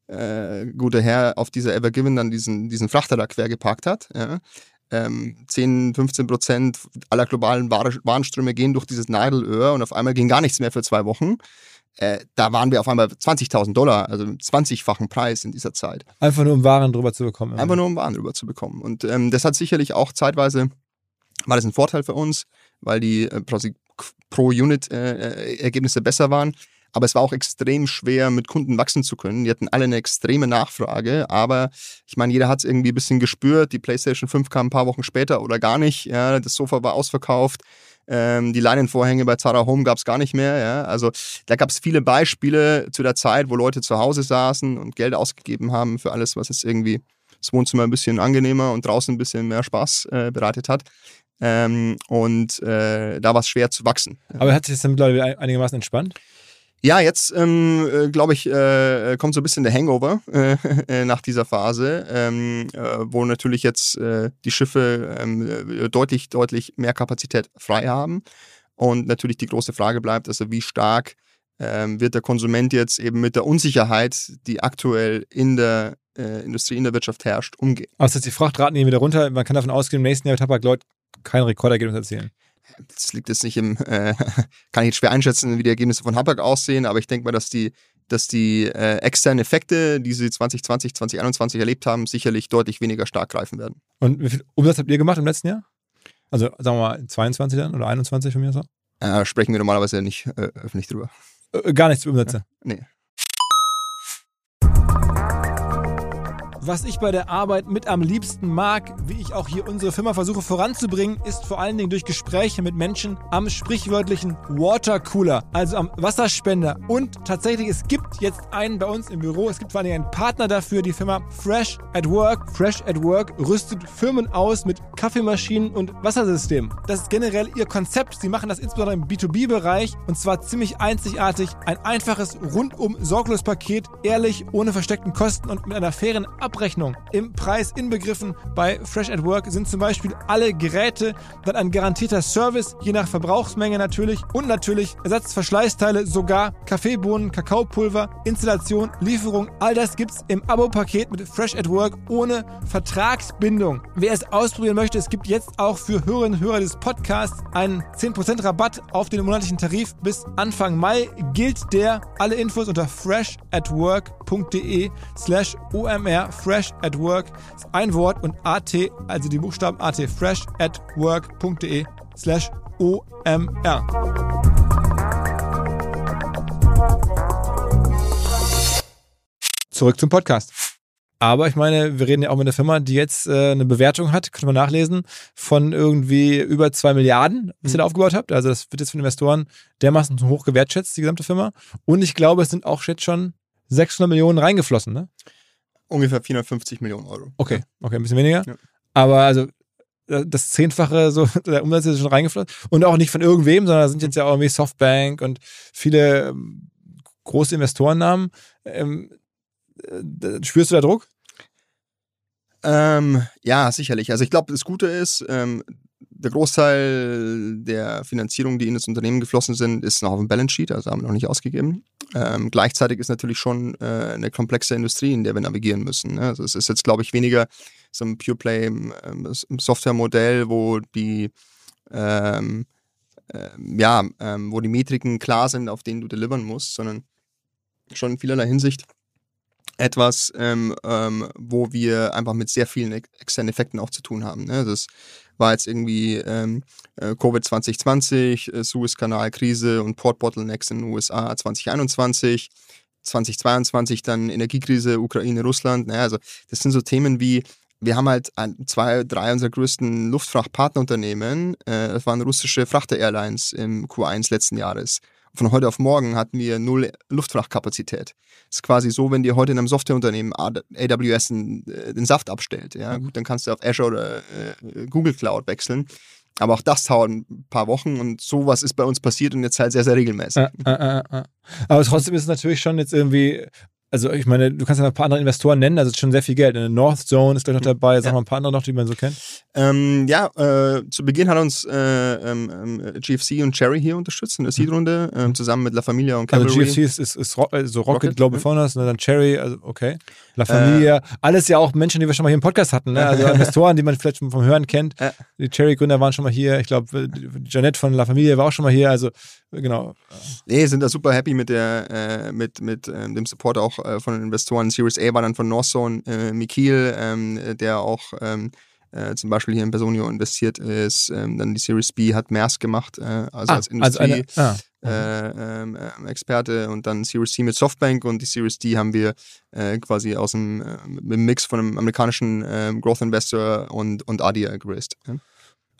äh, gute Herr auf dieser Ever Given dann diesen, diesen Frachter da quer geparkt hat. Ja ähm, 10, 15 Prozent aller globalen Warenströme gehen durch dieses Nadelöhr und auf einmal ging gar nichts mehr für zwei Wochen. Äh, da waren wir auf einmal 20.000 Dollar, also 20-fachen Preis in dieser Zeit. Einfach nur um Waren drüber zu bekommen. Einfach nur um Waren drüber zu bekommen. Und ähm, das hat sicherlich auch zeitweise, war das ein Vorteil für uns, weil die äh, pro Unit äh, Ergebnisse besser waren. Aber es war auch extrem schwer, mit Kunden wachsen zu können. Die hatten alle eine extreme Nachfrage, aber ich meine, jeder hat es irgendwie ein bisschen gespürt. Die PlayStation 5 kam ein paar Wochen später oder gar nicht. Ja, das Sofa war ausverkauft. Ähm, die Leinenvorhänge bei Zara Home gab es gar nicht mehr. Ja? Also da gab es viele Beispiele zu der Zeit, wo Leute zu Hause saßen und Geld ausgegeben haben für alles, was jetzt irgendwie das Wohnzimmer ein bisschen angenehmer und draußen ein bisschen mehr Spaß äh, bereitet hat. Ähm, und äh, da war es schwer zu wachsen. Aber hat sich das dann mittlerweile einigermaßen entspannt? Ja, jetzt ähm, äh, glaube ich, äh, kommt so ein bisschen der Hangover [laughs] äh, äh, nach dieser Phase, ähm, äh, wo natürlich jetzt äh, die Schiffe ähm, deutlich, deutlich mehr Kapazität frei haben. Und natürlich die große Frage bleibt, also wie stark ähm, wird der Konsument jetzt eben mit der Unsicherheit, die aktuell in der Industrie, in der Wirtschaft herrscht, umgehen. Heißt, die Frachtraten gehen wieder runter. Man kann davon ausgehen, im nächsten Jahr wird Tabak kein Rekordergebnis erzielen das liegt jetzt nicht im, [laughs] äh, kann ich jetzt schwer einschätzen, wie die Ergebnisse von Hapag aussehen, aber ich denke mal, dass die, dass die äh, externen Effekte, die sie 2020, 2021 erlebt haben, sicherlich deutlich weniger stark greifen werden. Und wie viel Umsatz habt ihr gemacht im letzten Jahr? Also sagen wir mal 22 dann oder 21 von mir so? Äh, sprechen wir normalerweise nicht äh, öffentlich drüber. Äh, gar nichts Umsätze? nee. Was ich bei der Arbeit mit am liebsten mag, wie ich auch hier unsere Firma versuche voranzubringen, ist vor allen Dingen durch Gespräche mit Menschen am sprichwörtlichen Watercooler, also am Wasserspender. Und tatsächlich, es gibt jetzt einen bei uns im Büro. Es gibt vor allen Dingen einen Partner dafür, die Firma Fresh at Work. Fresh at Work rüstet Firmen aus mit Kaffeemaschinen und Wassersystemen. Das ist generell ihr Konzept. Sie machen das insbesondere im B2B-Bereich und zwar ziemlich einzigartig. Ein einfaches rundum sorglos Paket, ehrlich, ohne versteckten Kosten und mit einer fairen Abrechnung. Im Preis inbegriffen bei Fresh at Work sind zum Beispiel alle Geräte, dann ein garantierter Service, je nach Verbrauchsmenge natürlich und natürlich Ersatzverschleißteile, sogar Kaffeebohnen, Kakaopulver, Installation, Lieferung, all das gibt's im Abo-Paket mit Fresh at Work ohne Vertragsbindung. Wer es ausprobieren möchte, es gibt jetzt auch für Hörerinnen und Hörer des Podcasts einen 10% Rabatt auf den monatlichen Tarif bis Anfang Mai gilt der. Alle Infos unter freshatwork.de slash omr fresh at work ein Wort und at, also die Buchstaben at fresh at work.de slash omr. Zurück zum Podcast. Aber ich meine, wir reden ja auch mit einer Firma, die jetzt äh, eine Bewertung hat, könnte man nachlesen, von irgendwie über zwei Milliarden, was ihr da aufgebaut habt. Also das wird jetzt von Investoren dermaßen hoch gewertschätzt, die gesamte Firma. Und ich glaube, es sind auch jetzt schon 600 Millionen reingeflossen, ne? Ungefähr 450 Millionen Euro. Okay, okay, ein bisschen weniger. Ja. Aber also äh, das Zehnfache so [laughs] der Umsatz ist schon reingeflossen. Und auch nicht von irgendwem, sondern da sind jetzt ja auch irgendwie Softbank und viele ähm, große Investorennamen. Ähm, äh, spürst du da Druck? Ähm, ja, sicherlich. Also ich glaube, das Gute ist, ähm, der Großteil der Finanzierung, die in das Unternehmen geflossen sind, ist noch auf dem Balance Sheet, also haben wir noch nicht ausgegeben. Ähm, gleichzeitig ist natürlich schon äh, eine komplexe Industrie, in der wir navigieren müssen. Ne? Also es ist jetzt, glaube ich, weniger so ein Pure Play ähm, Software-Modell, wo die ähm, äh, ja, ähm, wo die Metriken klar sind, auf denen du delivern musst, sondern schon in vielerlei Hinsicht etwas, ähm, ähm, wo wir einfach mit sehr vielen ex externen Effekten auch zu tun haben. Ne? Das war jetzt irgendwie ähm, äh, Covid 2020, äh, Suezkanalkrise und Port Bottlenecks in den USA 2021. 2022 dann Energiekrise, Ukraine, Russland. Naja, also das sind so Themen wie, wir haben halt ein, zwei, drei unserer größten Luftfrachtpartnerunternehmen, äh, das waren russische Frachter-Airlines im Q1 letzten Jahres. Von heute auf morgen hatten wir null Luftfrachtkapazität. Das ist quasi so, wenn dir heute in einem Softwareunternehmen AWS den, äh, den Saft abstellt. Ja, gut, dann kannst du auf Azure oder äh, Google Cloud wechseln. Aber auch das dauert ein paar Wochen und sowas ist bei uns passiert und jetzt halt sehr, sehr regelmäßig. Äh, äh, äh, Aber trotzdem ist es natürlich schon jetzt irgendwie also ich meine, du kannst ja noch ein paar andere Investoren nennen, also schon sehr viel Geld. Eine North Zone ist gleich noch dabei, sag ja. mal ein paar andere noch, die man so kennt. Ähm, ja, äh, zu Beginn hat uns äh, ähm, ähm GFC und Cherry hier unterstützt in der Seed-Runde, äh, zusammen mit La Familia und Cavalry. Also GFC ist, ist, ist Rock, also Rocket, Rocket Global ja. Founders und dann Cherry, also okay. La Familia, äh. alles ja auch Menschen, die wir schon mal hier im Podcast hatten, ne? also [laughs] Investoren, die man vielleicht vom Hören kennt. Die Cherry-Gründer waren schon mal hier, ich glaube, Janette von La Familia war auch schon mal hier, also genau. Nee, sind da super happy mit der, äh, mit, mit ähm, dem Support auch äh, von den Investoren. Series A war dann von Northzone äh, Mikil, ähm, der auch ähm, äh, zum Beispiel hier in Personio investiert ist. Ähm, dann die Series B hat Maersk gemacht, äh, also ah, als. Also eine, ah. Äh, ähm, äh, Experte und dann Series C mit Softbank und die Series D haben wir äh, quasi aus dem, äh, Mix von einem amerikanischen äh, Growth Investor und, und Adia geraced. Ja?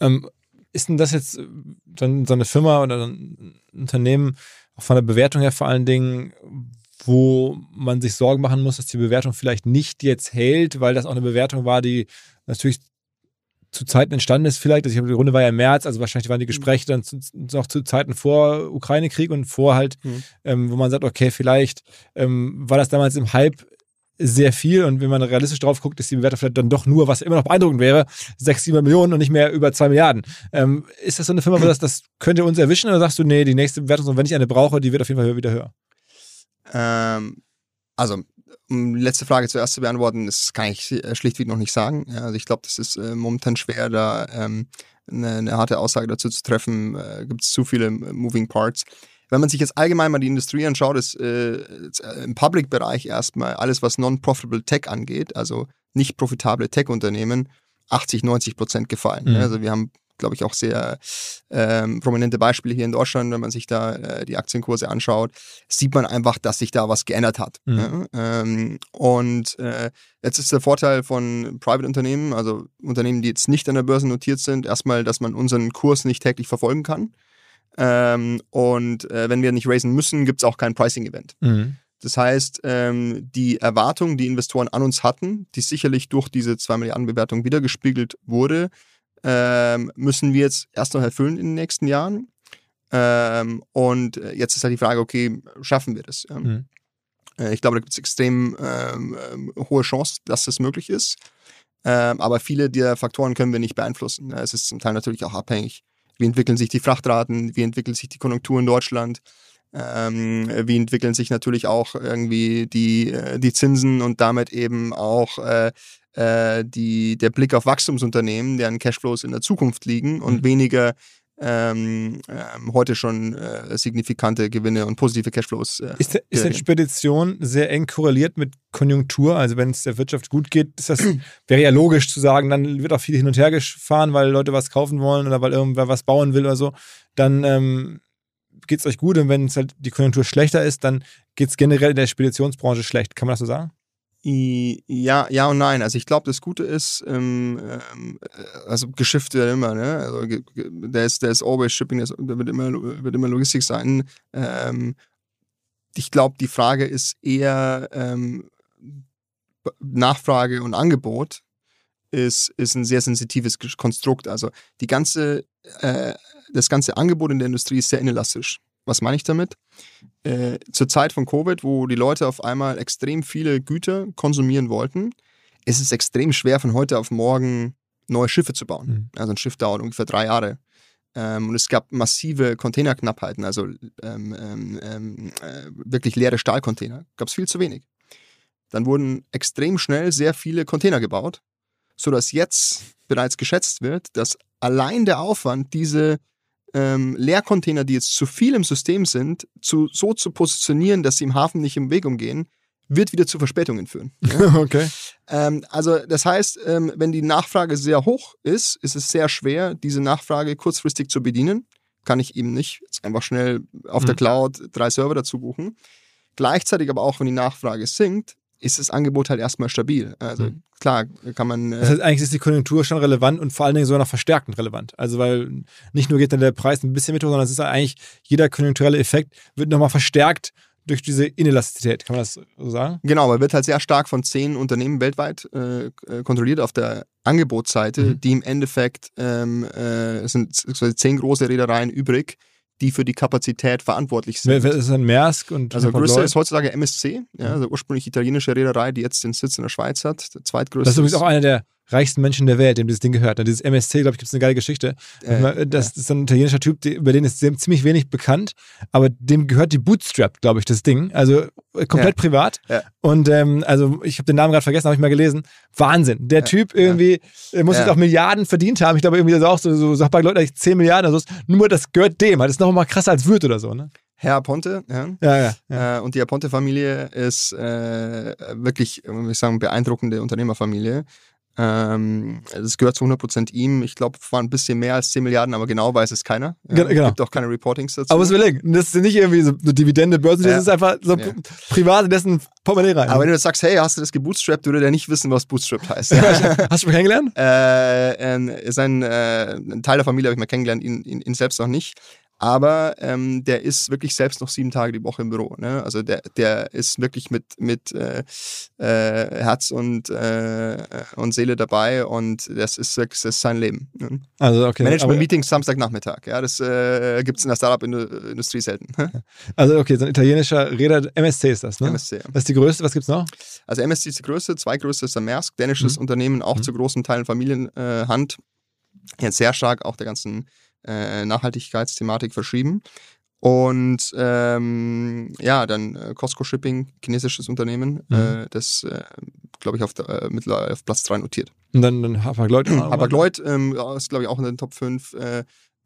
Ähm, ist denn das jetzt dann so eine Firma oder ein Unternehmen, auch von der Bewertung her vor allen Dingen, wo man sich Sorgen machen muss, dass die Bewertung vielleicht nicht jetzt hält, weil das auch eine Bewertung war, die natürlich zu Zeiten entstanden ist vielleicht. Also ich die Runde war ja im März, also wahrscheinlich waren die Gespräche dann zu, noch zu Zeiten vor Ukraine-Krieg und vor halt, mhm. ähm, wo man sagt, okay, vielleicht ähm, war das damals im Hype sehr viel und wenn man realistisch drauf guckt, ist die Bewertung vielleicht dann doch nur, was immer noch beeindruckend wäre, 6, 7 Millionen und nicht mehr über 2 Milliarden. Ähm, ist das so eine Firma, wo [clears throat] das, das könnte uns erwischen oder sagst du, nee, die nächste Bewertung, wenn ich eine brauche, die wird auf jeden Fall wieder höher? Ähm, also, um die letzte Frage zuerst zu beantworten, das kann ich äh, schlichtweg noch nicht sagen. Ja, also ich glaube, das ist äh, momentan schwer, da ähm, eine, eine, harte Aussage dazu zu treffen. Äh, Gibt es zu viele Moving Parts. Wenn man sich jetzt allgemein mal die Industrie anschaut, ist äh, äh im Public-Bereich erstmal alles, was non-profitable Tech angeht, also nicht profitable Tech-Unternehmen, 80, 90 Prozent gefallen. Mhm. Also wir haben glaube ich, auch sehr ähm, prominente Beispiele hier in Deutschland, wenn man sich da äh, die Aktienkurse anschaut, sieht man einfach, dass sich da was geändert hat. Mhm. Ja? Ähm, und äh, jetzt ist der Vorteil von Private-Unternehmen, also Unternehmen, die jetzt nicht an der Börse notiert sind, erstmal, dass man unseren Kurs nicht täglich verfolgen kann. Ähm, und äh, wenn wir nicht raisen müssen, gibt es auch kein Pricing-Event. Mhm. Das heißt, ähm, die Erwartung, die Investoren an uns hatten, die sicherlich durch diese 2 Milliarden Bewertung wiedergespiegelt wurde, ähm, müssen wir jetzt erst noch erfüllen in den nächsten Jahren. Ähm, und äh, jetzt ist halt die Frage, okay, schaffen wir das? Mhm. Äh, Ich glaube, da gibt es extrem ähm, ähm, hohe Chance, dass das möglich ist. Ähm, aber viele der Faktoren können wir nicht beeinflussen. Es ist zum Teil natürlich auch abhängig. Wie entwickeln sich die Frachtraten? Wie entwickelt sich die Konjunktur in Deutschland? Ähm, wie entwickeln sich natürlich auch irgendwie die, äh, die Zinsen und damit eben auch äh, äh, die, der Blick auf Wachstumsunternehmen, deren Cashflows in der Zukunft liegen und Mhm. weniger ähm, ähm, heute schon äh, signifikante Gewinne und positive Cashflows. Äh, Ist, der, ist denn. Spedition sehr eng korreliert mit Konjunktur? Also wenn es der Wirtschaft gut geht, ist das, wäre ja logisch zu sagen, dann wird auch viel hin und her gefahren, weil Leute was kaufen wollen oder weil irgendwer was bauen will oder so. Dann ähm, geht es euch gut und wenn es halt die Konjunktur schlechter ist, dann geht es generell in der Speditionsbranche schlecht. Kann man das so sagen? Ja, ja und nein. Also ich glaube, das Gute ist, ähm, ähm, äh, also Geschäft immer, ne? Also der ist, der ist always shipping, der, wird immer, wird immer Logistik sein. Ähm, ich glaube, die Frage ist eher ähm, Nachfrage und Angebot ist, ist ein sehr sensitives Konstrukt. Also die ganze, äh, das ganze Angebot in der Industrie ist sehr inelastisch. Was meine ich damit? Äh, zur Zeit von Covid, wo die Leute auf einmal extrem viele Güter konsumieren wollten, ist es extrem schwer, von heute auf morgen neue Schiffe zu bauen. Mhm. Also ein Schiff dauert ungefähr drei Jahre. Ähm, und es gab massive Containerknappheiten, also ähm, ähm, ähm, äh, wirklich leere Stahlcontainer. Gab es viel zu wenig. Dann wurden extrem schnell sehr viele Container gebaut, sodass jetzt bereits geschätzt wird, dass allein der Aufwand, diese ähm, Leercontainer, die jetzt zu viel im System sind, zu, so zu positionieren, dass sie im Hafen nicht im Weg umgehen, wird wieder zu Verspätungen führen. [laughs] Ja? okay. ähm, also das heißt, ähm, wenn die Nachfrage sehr hoch ist, ist es sehr schwer, diese Nachfrage kurzfristig zu bedienen. Kann ich eben nicht jetzt einfach schnell auf der Mhm. Cloud drei Server dazu buchen. Gleichzeitig aber auch, wenn die Nachfrage sinkt, ist das Angebot halt erstmal stabil. Also Mhm. klar, kann man. Das Äh, heißt, eigentlich ist die Konjunktur schon relevant und vor allen Dingen sogar noch verstärkend relevant. Also, weil nicht nur geht dann der Preis ein bisschen mit hoch, sondern es ist eigentlich jeder konjunkturelle Effekt wird nochmal verstärkt durch diese Inelastizität. Kann man das so sagen? Genau, aber wird halt sehr stark von zehn Unternehmen weltweit äh, kontrolliert auf der Angebotsseite, Mhm. die im Endeffekt ähm, äh, es sind quasi zehn große Reedereien übrig, die für die Kapazität verantwortlich sind. Wer, ist dann Maersk und also größte ist heutzutage MSC, ja, also ursprünglich italienische Reederei, die jetzt den Sitz in der Schweiz hat. Der zweitgrößte Das ist übrigens auch einer der reichsten Menschen der Welt, dem dieses Ding gehört. Dieses MSC, glaube ich, gibt es eine geile Geschichte. Äh, das ist ein italienischer Typ, über den ist ziemlich wenig bekannt, aber dem gehört die Bootstrap, glaube ich, das Ding. Also äh, komplett Ja. privat. Ja. Und ähm, also ich habe den Namen gerade vergessen, habe ich mal gelesen. Wahnsinn. Der Ja. Typ irgendwie äh, muss jetzt auch Milliarden verdient haben. Ich glaube irgendwie das auch so, so, so bei Leuten eigentlich 10 Milliarden oder so. Nur das gehört dem. Das ist noch mal krasser als Wirt oder so, ne? Herr Ponte, ja. Ja, ja. ja. Äh, und die Aponte-Familie ist äh, wirklich, äh, würde ich sagen, beeindruckende Unternehmerfamilie. Ähm, das gehört zu 100% ihm. Ich glaube, es waren ein bisschen mehr als 10 Milliarden, aber genau weiß es keiner. Ja, Ge- genau. Es gibt auch keine Reportings dazu. Aber muss überlegen, das ist nicht irgendwie so eine Dividende, Börsen, das Ja. ist einfach so Ja. privat in dessen Portemonnaie rein. aber wenn du jetzt sagst, hey, hast du das gebootstrapped, würde der nicht wissen, was bootstrapped heißt. [laughs] Hast du mich kennengelernt? äh, ähm, sein, äh, ein Teil der Familie habe ich mal kennengelernt, ihn, ihn, ihn selbst noch nicht. Aber ähm, der ist wirklich selbst noch sieben Tage die Woche im Büro. Ne? Also der, der ist wirklich mit, mit äh, äh, Herz und, äh, und Seele dabei und das ist, das ist sein Leben. Ne? Also, okay. Management-Meetings Samstagnachmittag. Ja, das äh, gibt es in der Startup-Industrie selten. Also, okay, so ein italienischer Räder, MSC ist das, ne? MSC. ja. Was ist die größte? Was gibt's noch? Also MSC ist die größte, zweitgrößte ist der Maersk, dänisches Mhm. Unternehmen, auch Mhm. zu großen Teilen Familienhand. Jetzt sehr stark auch der ganzen äh, Nachhaltigkeitsthematik verschrieben. Und ähm, ja, dann äh, Costco Shipping, chinesisches Unternehmen, Mhm. äh, das, äh, glaube ich, auf, der, äh, mittlerweile auf Platz 3 notiert. Und dann, dann Hapag-Lloyd. auch noch. Aber Lloyd ähm, ist, glaube ich, auch in den Top 5.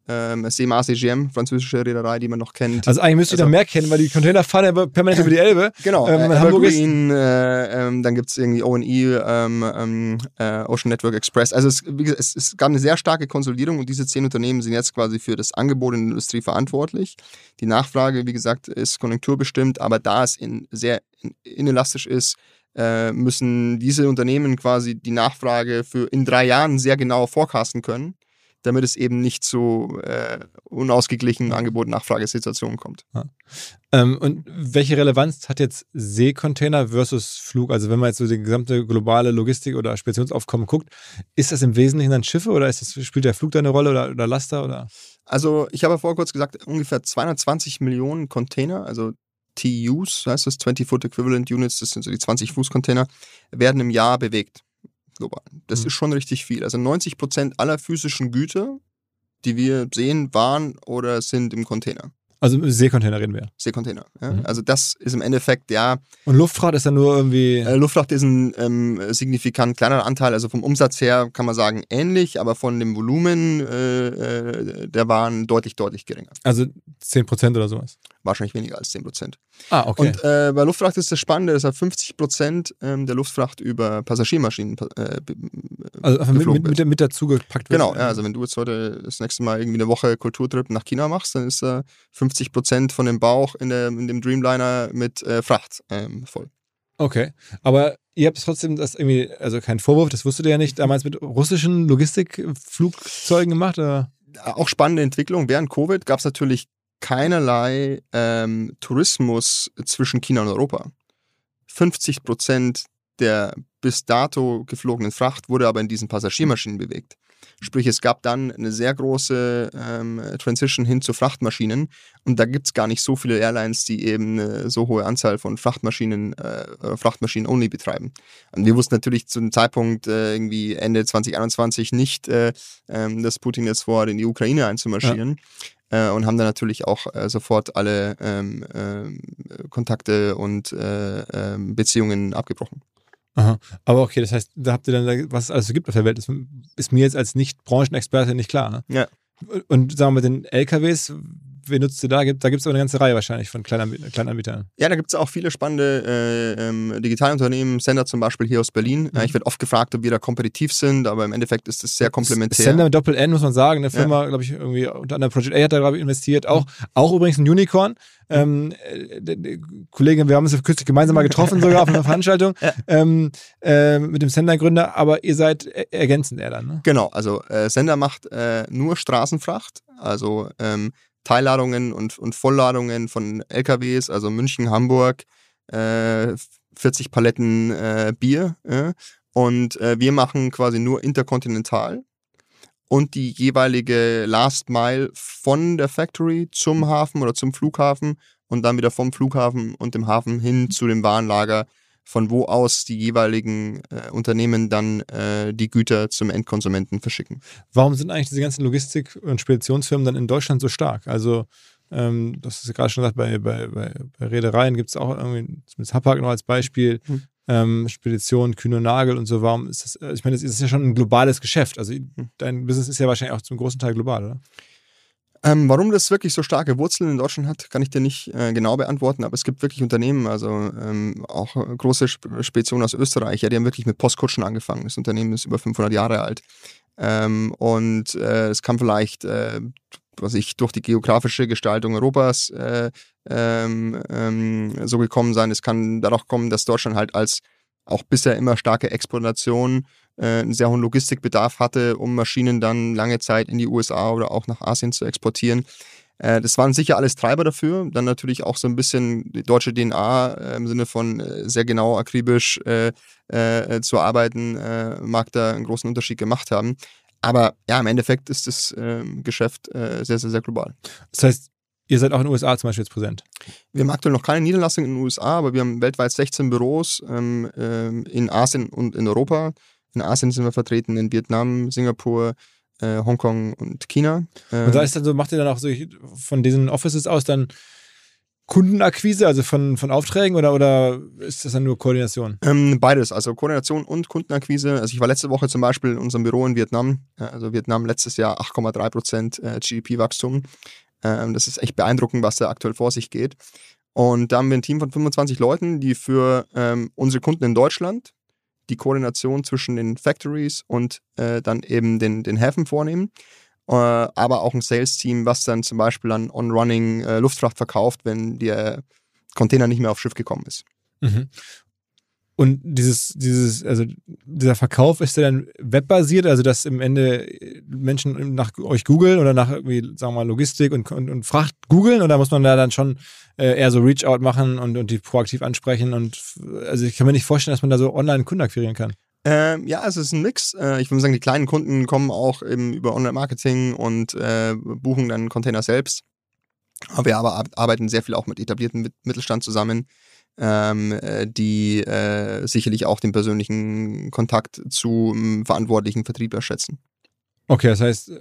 Äh, ähm, Seema CGM, französische Reederei, die man noch kennt. Also eigentlich müsst ihr Also- doch mehr kennen, weil die Container fahren ja permanent über die Elbe. Genau, Ähm, äh, Hamburg ist- äh, ähm, dann gibt es irgendwie O&E, ähm, ähm, äh, Ocean Network Express. Also es, wie gesagt, es, es gab eine sehr starke Konsolidierung und diese zehn Unternehmen sind jetzt quasi für das Angebot in der Industrie verantwortlich. Die Nachfrage, wie gesagt, ist konjunkturbestimmt, aber da es in, sehr in, inelastisch ist, äh, müssen diese Unternehmen quasi die Nachfrage für in drei Jahren sehr genau forecasten können, damit es eben nicht zu äh, unausgeglichenen Angebot-Nachfragesituationen kommt. Ähm, und welche Relevanz hat jetzt Seekontainer versus Flug? Also wenn man jetzt so die gesamte globale Logistik oder Speditionsaufkommen guckt, ist das im Wesentlichen dann Schiffe oder ist das, spielt der Flug da eine Rolle oder, oder Laster oder? Also ich habe ja vorher kurz gesagt, ungefähr 220 Millionen Container, also TUs, heißt das, 20-Foot Equivalent Units, das sind so die 20-Fuß-Container, werden im Jahr bewegt, global. Das Mhm. ist schon richtig viel. Also 90 Prozent aller physischen Güter, die wir sehen, waren oder sind im Container, Also Seekontainer reden wir. Seekontainer. Ja? Mhm. Also das ist im Endeffekt, ja, Und Luftfahrt ist dann nur irgendwie. äh, Luftfracht ist ein ähm, signifikant kleinerer Anteil, also vom Umsatz her kann man sagen ähnlich, aber von dem Volumen äh, äh, der Waren deutlich, deutlich geringer. Also 10% oder sowas. Wahrscheinlich weniger als 10 Prozent. Ah, okay. Und äh, bei Luftfracht ist das Spannende, dass 50 Prozent ähm, der Luftfracht über Passagiermaschinen äh, be- also mit, mit, mit, mit dazu gepackt wird. Genau, ja, also wenn du jetzt heute das nächste Mal irgendwie eine Woche Kulturtrip nach China machst, dann ist da 50 Prozent von dem Bauch in, der, in dem Dreamliner mit äh, Fracht ähm, voll. Okay. Aber ihr habt trotzdem das irgendwie, also kein Vorwurf, das wusstet ihr ja nicht, damals mit russischen Logistikflugzeugen gemacht? Oder? Auch spannende Entwicklung. Während Covid gab es natürlich keinerlei ähm, Tourismus zwischen China und Europa. 50 Prozent der bis dato geflogenen Fracht wurde aber in diesen Passagiermaschinen bewegt. Sprich, es gab dann eine sehr große ähm, Transition hin zu Frachtmaschinen und da gibt es gar nicht so viele Airlines, die eben eine so hohe Anzahl von Frachtmaschinen, äh, Frachtmaschinen only betreiben. Und wir wussten natürlich zu dem Zeitpunkt äh, irgendwie Ende 2021 nicht, äh, ähm, dass Putin jetzt vorhat, in die Ukraine einzumarschieren. Äh, und haben dann natürlich auch äh, sofort alle ähm, ähm, Kontakte und äh, ähm, Beziehungen abgebrochen. Aha. Aber okay, das heißt, da habt ihr dann, was es alles so gibt auf der Welt, ist, ist mir jetzt als Nicht-Branchenexperte nicht klar. Ne? Ja. Und sagen wir mit den LKWs, wen nutzt ihr da? Gibt- Da gibt es aber eine ganze Reihe wahrscheinlich von Kleinanbietern. Kleinanbietern. Ja, da gibt es auch viele spannende äh, ähm, Digitalunternehmen, Sender zum Beispiel hier aus Berlin. Ja, ich werde oft gefragt, ob wir da kompetitiv sind, aber im Endeffekt ist es sehr komplementär. Sender mit Doppel-N, muss man sagen. Eine Firma, glaube ich, irgendwie unter anderem Project A hat da, glaube ich, investiert. Auch, auch übrigens ein Unicorn. Ähm, äh, Kollege, wir haben uns kürzlich gemeinsam mal getroffen, sogar auf einer [laughs] Veranstaltung ähm, äh, mit dem Sender-Gründer, aber ihr seid er- ergänzend eher dann, ne? Genau, also äh, Sender macht äh, nur Straßenfracht, also ähm, Teilladungen und, und Vollladungen von LKWs, also München, Hamburg, äh, 40 Paletten äh, Bier. Äh, und wir machen quasi nur interkontinental und die jeweilige Last Mile von der Factory zum Hafen oder zum Flughafen und dann wieder vom Flughafen und dem Hafen hin zu dem Warenlager, von wo aus die jeweiligen äh, Unternehmen dann äh, die Güter zum Endkonsumenten verschicken. Warum sind eigentlich diese ganzen Logistik- und Speditionsfirmen dann in Deutschland so stark? Also, ähm, das ist ja gerade schon gesagt, bei, bei, bei, bei Reedereien gibt es auch irgendwie, zumindest Hapag noch als Beispiel, Hm. ähm, Spedition, Kühn und Nagel und so. Warum ist das, äh, ich meine, das ist ja schon ein globales Geschäft. Also, Hm. dein Business ist ja wahrscheinlich auch zum großen Teil global, oder? Ähm, warum das wirklich so starke Wurzeln in Deutschland hat, kann ich dir nicht äh, genau beantworten, aber es gibt wirklich Unternehmen, also ähm, auch große Sp- Speditionen aus Österreich, ja, die haben wirklich mit Postkutschen angefangen. Das Unternehmen ist über 500 Jahre alt. Ähm, und äh, es kann vielleicht, äh, was ich, durch die geografische Gestaltung Europas äh, ähm, ähm, so gekommen sein. Es kann dadurch kommen, dass Deutschland halt als auch bisher immer starke Exportation äh, einen sehr hohen Logistikbedarf hatte, um Maschinen dann lange Zeit in die USA oder auch nach Asien zu exportieren. Äh, das waren sicher alles Treiber dafür. Dann natürlich auch so ein bisschen die deutsche DNA äh, im Sinne von äh, sehr genau, akribisch zu arbeiten, mag da einen großen Unterschied gemacht haben. Aber ja, im Endeffekt ist das ähm, Geschäft sehr, sehr, sehr global. Das heißt, ihr seid auch in den USA zum Beispiel jetzt präsent. Wir haben aktuell noch keine Niederlassung in den USA, aber wir haben weltweit 16 Büros ähm, ähm, in Asien und in Europa. In Asien sind wir vertreten, in Vietnam, Singapur, äh, Hongkong und China. Ähm, Und da ist dann so, macht ihr dann auch so von diesen Offices aus dann Kundenakquise, also von, von Aufträgen oder, oder ist das dann nur Koordination? Ähm, beides, also Koordination und Kundenakquise. Also ich war letzte Woche zum Beispiel in unserem Büro in Vietnam. Also Vietnam letztes Jahr 8,3 Prozent äh, GDP-Wachstum. Ähm, das ist echt beeindruckend, was da aktuell vor sich geht. Und da haben wir ein Team von 25 Leuten, die für ähm, unsere Kunden in Deutschland die Koordination zwischen den Factories und äh, dann eben den, den Häfen vornehmen. Äh, aber auch ein Sales-Team, was dann zum Beispiel an On-Running äh, Luftfracht verkauft, wenn der Container nicht mehr aufs Schiff gekommen ist. Mhm. Und dieses, dieses, also dieser Verkauf ist der dann webbasiert, also dass im Ende Menschen nach euch googeln oder nach irgendwie, sagen wir mal, Logistik und, und, und Fracht googeln oder muss man da dann schon äh, eher so Reach-out machen und, und die proaktiv ansprechen und also ich kann mir nicht vorstellen, dass man da so online Kunden akquirieren kann. Ähm, ja, es ist ein Mix. Äh, ich würde sagen, die kleinen Kunden kommen auch eben über Online-Marketing und äh, buchen dann Container selbst. Aber wir aber arbeiten sehr viel auch mit etablierten Mittelstand zusammen, ähm, äh, die äh, sicherlich auch den persönlichen Kontakt zum verantwortlichen Vertriebler schätzen. Okay, das heißt, äh,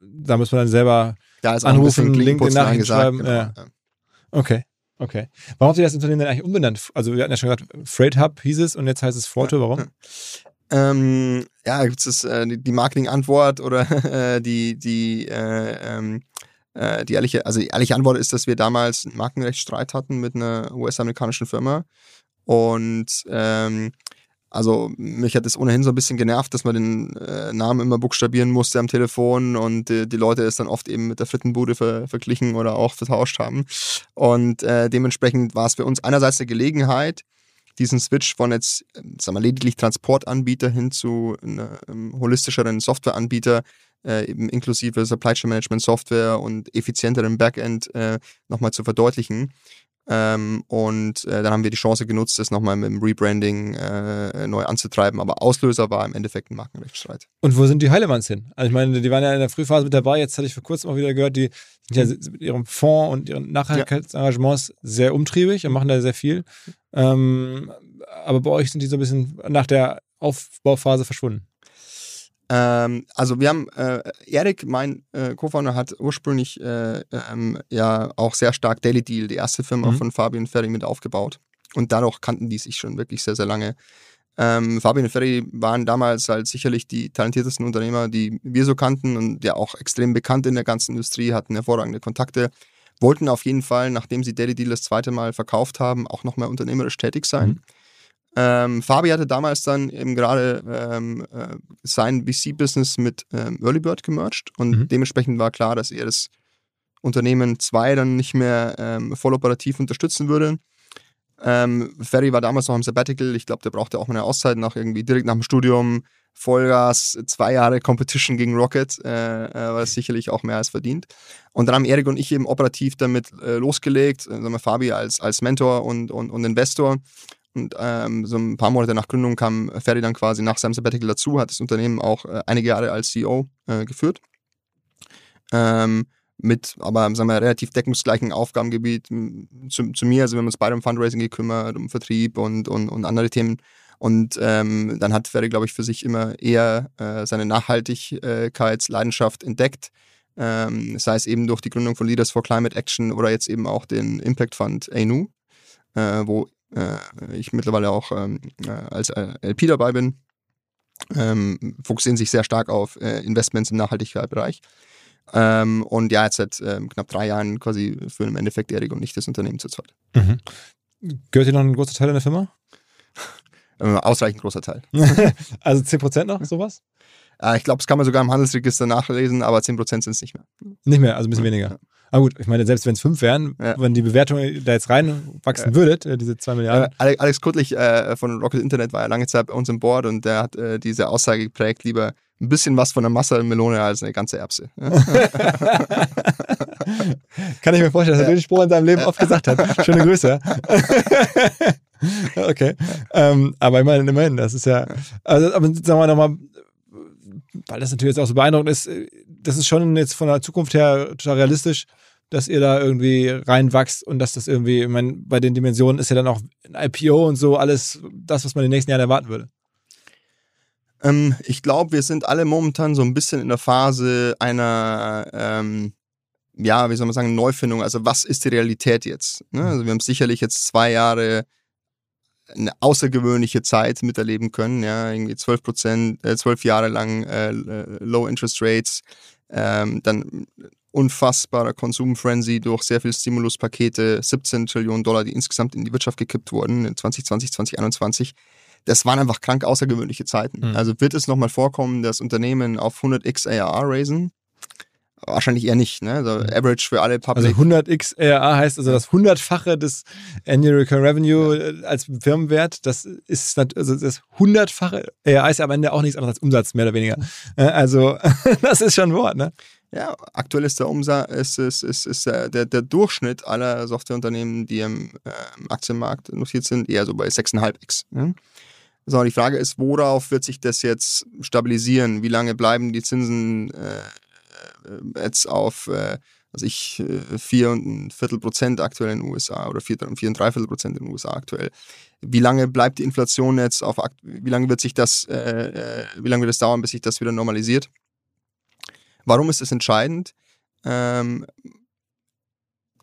da muss man dann selber da ist anrufen, LinkedIn Nachrichten schreiben. Genau, ja. Okay. Okay. Warum habt ihr das Unternehmen denn eigentlich umbenannt? Also wir hatten ja schon gesagt, Freight Hub hieß es und jetzt heißt es Forto. Warum? Ähm, ja, gibt es äh, die, die Marketing-Antwort oder [laughs] äh, die, die, äh, ähm, äh, die ehrliche, also die ehrliche Antwort ist, dass wir damals einen Markenrechtsstreit hatten mit einer US-amerikanischen Firma und ähm, also mich hat es ohnehin so ein bisschen genervt, dass man den äh, Namen immer buchstabieren musste am Telefon und äh, die Leute es dann oft eben mit der Frittenbude ver verglichen oder auch vertauscht haben. Und äh, dementsprechend war es für uns einerseits eine Gelegenheit, diesen Switch von jetzt, sagen wir, lediglich Transportanbieter hin zu einem ähm, holistischeren Softwareanbieter, äh, eben inklusive Supply Chain Management Software und effizienteren Backend äh, nochmal zu verdeutlichen. Ähm, und äh, dann haben wir die Chance genutzt, das nochmal mit dem Rebranding äh, neu anzutreiben. Aber Auslöser war im Endeffekt ein Markenrechtsstreit. Und wo sind die Heilemanns hin? Also ich meine, die waren ja in der Frühphase mit dabei. Jetzt hatte ich vor kurzem auch wieder gehört, die sind ja mit ihrem Fonds und ihren Nachhaltigkeitsengagements sehr umtriebig und machen da sehr viel. Ähm, aber bei euch sind die so ein bisschen nach der Aufbauphase verschwunden. Ähm, also wir haben, äh, Erik, mein äh, Co-Founder, hat ursprünglich äh, ähm, ja auch sehr stark Daily Deal, die erste Firma mhm. von Fabian Ferry, mit aufgebaut. Und dadurch kannten die sich schon wirklich sehr, sehr lange. Ähm, Fabian und Ferry waren damals halt sicherlich die talentiertesten Unternehmer, die wir so kannten und ja auch extrem bekannt in der ganzen Industrie, hatten hervorragende Kontakte, wollten auf jeden Fall, nachdem sie Daily Deal das zweite Mal verkauft haben, auch nochmal unternehmerisch tätig sein. Mhm. Ähm, Fabi hatte damals dann eben gerade ähm, äh, sein VC-Business mit ähm, Earlybird gemerged und mhm. dementsprechend war klar, dass er das Unternehmen 2 dann nicht mehr ähm, voll operativ unterstützen würde. Ähm, Ferry war damals noch im Sabbatical. Ich glaube, der brauchte auch mal eine Auszeit nach irgendwie direkt nach dem Studium. Vollgas, zwei Jahre Competition gegen Rocket, äh, äh, war sicherlich auch mehr als verdient. Und dann haben Erik und ich eben operativ damit äh, losgelegt, äh, sagen wir Fabi als, als Mentor und, und, und Investor und ähm, so ein paar Monate nach Gründung kam Ferdi dann quasi nach seinem Sabbatical dazu, hat das Unternehmen auch äh, einige Jahre als CEO äh, geführt. Ähm, mit aber sagen wir, relativ deckungsgleichen Aufgabengebiet zu, zu, mir. Also wir haben uns beide um Fundraising gekümmert, um Vertrieb und, und, und andere Themen. Und ähm, dann hat Ferdi, glaube ich, für sich immer eher äh, seine Nachhaltigkeitsleidenschaft entdeckt. Ähm, sei es eben durch die Gründung von Leaders for Climate Action oder jetzt eben auch den Impact Fund ANU, äh, wo äh, ich mittlerweile auch ähm, äh, als äh, LP dabei bin, ähm, fokussieren sich sehr stark auf äh, Investments im Nachhaltigkeitsbereich. Ähm, und ja, jetzt seit ähm, knapp drei Jahren quasi für im Endeffekt Erik und nicht das Unternehmen zu zweit. Mhm. Gehört ihr noch ein großer Teil in der Firma? [laughs] ausreichend großer Teil. [laughs] also 10% noch, sowas? [laughs] ich glaube, das kann man sogar im Handelsregister nachlesen, aber 10% sind es nicht mehr. Nicht mehr, also ein bisschen weniger. Aber gut, ich meine, selbst wenn es fünf wären, ja. wenn die Bewertung da jetzt reinwachsen ja. würde, äh, diese zwei Milliarden. Äh, Alex Kuttlich äh, von Rocket Internet war ja lange Zeit bei uns im Board und der hat äh, diese Aussage geprägt, lieber ein bisschen was von der Masse Melone als eine ganze Erbse. [laughs] Kann ich mir vorstellen, dass er den Spruch in seinem Leben oft gesagt hat. Schöne Grüße. [laughs] okay. Ähm, aber immerhin, immerhin, das ist ja, also, aber sagen wir nochmal, weil das natürlich jetzt auch so beeindruckend ist, äh, das ist schon jetzt von der Zukunft her total realistisch, dass ihr da irgendwie reinwachst und dass das irgendwie, ich meine, bei den Dimensionen ist ja dann auch ein IPO und so alles das, was man in den nächsten Jahren erwarten würde. Ähm, ich glaube, wir sind alle momentan so ein bisschen in der Phase einer ähm, ja, wie soll man sagen, Neufindung. Also was ist die Realität jetzt? Ne? Also wir haben sicherlich jetzt zwei Jahre eine außergewöhnliche Zeit miterleben können, ja, irgendwie zwölf Prozent, äh, zwölf Jahre lang äh, Low Interest Rates, ähm, dann unfassbarer Konsumfrenzy durch sehr viel Stimuluspakete, 17 Trillionen Dollar, die insgesamt in die Wirtschaft gekippt wurden in 2020, 2021. Das waren einfach krank außergewöhnliche Zeiten. Mhm. Also wird es nochmal vorkommen, dass Unternehmen auf 100x ARR raisen? Wahrscheinlich eher nicht, ne? Also mhm. Average für alle Public. Also 100x ARR heißt also das hundertfache des Annual Recurring Revenue ja. Äh, als Firmenwert. Das ist also das hundertfache ARR ist ja am Ende auch nichts anderes als Umsatz, mehr oder weniger. Äh, also [laughs] das ist schon ein Wort, ne? Ja, aktuell ist der Umsatz, ist, ist, ist, ist der, der Durchschnitt aller Softwareunternehmen, die im, äh, Aktienmarkt notiert sind, eher so bei 6,5x. Ne? So, die Frage ist, worauf wird sich das jetzt stabilisieren? Wie lange bleiben die Zinsen äh, äh, jetzt auf, äh, also ich, äh, vier und ein Viertel Prozent aktuell in den USA oder vier, vier und drei Viertel Prozent in den USA aktuell. Wie lange bleibt die Inflation jetzt auf, wie lange wird sich das, äh, äh, wie lange wird es dauern, bis sich das wieder normalisiert? Warum ist das entscheidend? Ähm,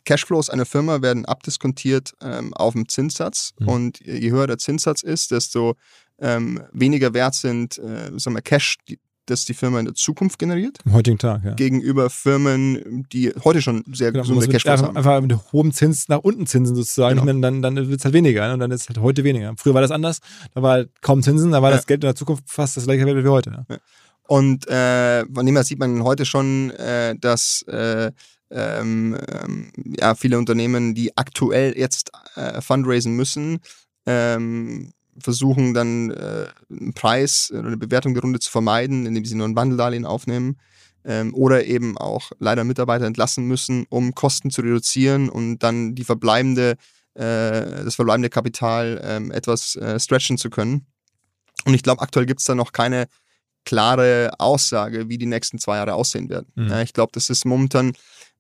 Cashflows einer Firma werden abdiskontiert ähm, auf dem Zinssatz mhm. und je höher der Zinssatz ist, desto ähm, weniger wert sind äh, sagen wir Cash, die, das die Firma in der Zukunft generiert. Am heutigen Tag, ja. Gegenüber Firmen, die heute schon sehr genau, gesunde Cashflows haben. Einfach mit hohem Zins nach unten Zinsen sozusagen, genau. dann, dann wird es halt weniger ne? und dann ist es halt heute weniger. Früher war das anders, da war halt kaum Zinsen, da war ja. das Geld in der Zukunft fast das gleiche Wert wie heute. Ja. Und äh, von dem her sieht man heute schon, äh, dass äh, ähm, ähm, ja, viele Unternehmen, die aktuell jetzt äh, fundraisen müssen, ähm, versuchen dann äh, einen Preis oder eine Bewertung der Runde zu vermeiden, indem sie nur ein Wandeldarlehen aufnehmen ähm, oder eben auch leider Mitarbeiter entlassen müssen, um Kosten zu reduzieren und dann die verbleibende, äh, das verbleibende Kapital ähm, etwas äh, stretchen zu können. Und ich glaube, aktuell gibt es da noch keine klare Aussage, wie die nächsten zwei Jahre aussehen werden. Mhm. Ja, ich glaube, das ist momentan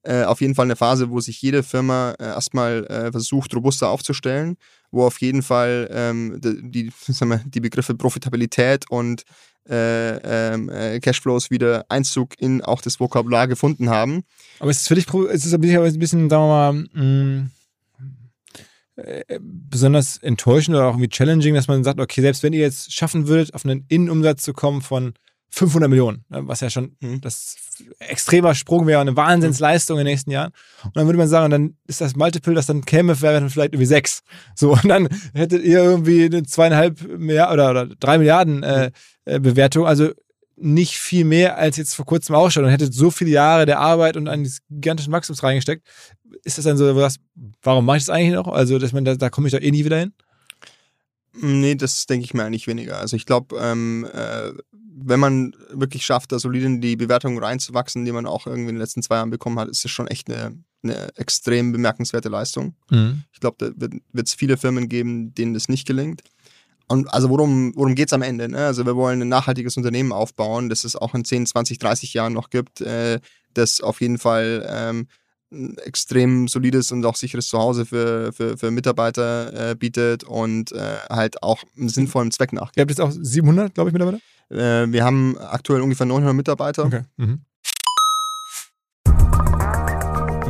äh, auf jeden Fall eine Phase, wo sich jede Firma äh, erstmal äh, versucht, robuster aufzustellen, wo auf jeden Fall ähm, die, [laughs] wir, die Begriffe Profitabilität und äh, ähm, äh, Cashflows wieder Einzug in auch das Vokabular gefunden haben. Aber ist es für dich ist es ein bisschen, sagen wir mal, mm, besonders enttäuschend oder auch irgendwie challenging, dass man sagt, okay, selbst wenn ihr jetzt schaffen würdet, auf einen Innenumsatz zu kommen von 500 Millionen, ne, was ja schon mhm. das extremer Sprung wäre, eine Wahnsinnsleistung in den nächsten Jahren. Und dann würde man sagen, dann ist das Multiple, das dann käme, wäre vielleicht irgendwie sechs. So, und dann hättet ihr irgendwie eine zweieinhalb Milliarden oder, oder drei Milliarden äh, äh, Bewertung. Also nicht viel mehr als jetzt vor kurzem auch schon und hättet so viele Jahre der Arbeit und eines gigantischen Wachstums reingesteckt. Ist das dann so, was, warum mache ich das eigentlich noch? Also, dass man da, da komme ich doch eh nie wieder hin? Nee, das denke ich mir eigentlich weniger. Also ich glaube, ähm, äh, wenn man wirklich schafft, da solide in die Bewertung reinzuwachsen, die man auch irgendwie in den letzten zwei Jahren bekommen hat, ist das schon echt eine, eine extrem bemerkenswerte Leistung. Mhm. Ich glaube, da wird es viele Firmen geben, denen das nicht gelingt. Und also worum, worum geht es am Ende? Ne? Also wir wollen ein nachhaltiges Unternehmen aufbauen, das es auch in 10, 20, 30 Jahren noch gibt, äh, das auf jeden Fall ähm, ein extrem solides und auch sicheres Zuhause für, für, für Mitarbeiter äh, bietet und äh, halt auch einen sinnvollen Zweck nachgeht. Ihr habt jetzt auch 700, glaube ich, Mitarbeiter? Äh, wir haben aktuell ungefähr 900 Mitarbeiter. Okay. Mhm.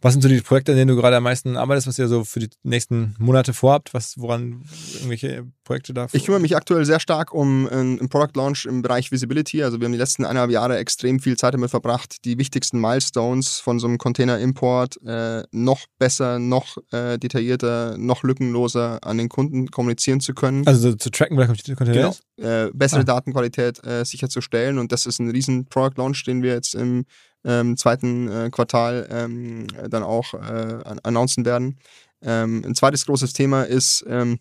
Was sind so die Projekte, an denen du gerade am meisten arbeitest, was ihr so für die nächsten Monate vorhabt? Was, woran irgendwelche Projekte da? Ich kümmere mich aktuell sehr stark um einen Product Launch im Bereich Visibility. Also wir haben die letzten eineinhalb Jahre extrem viel Zeit damit verbracht, die wichtigsten Milestones von so einem Container-Import äh, noch besser, noch äh, detaillierter, noch lückenloser an den Kunden kommunizieren zu können. Also so zu tracken, wer der Container genau. ist? Äh, bessere ah. Datenqualität äh, sicherzustellen. Und das ist ein riesen Product Launch, den wir jetzt im ähm, zweiten äh, Quartal ähm, dann auch äh, announcen werden. Ähm, ein zweites großes Thema ist ähm,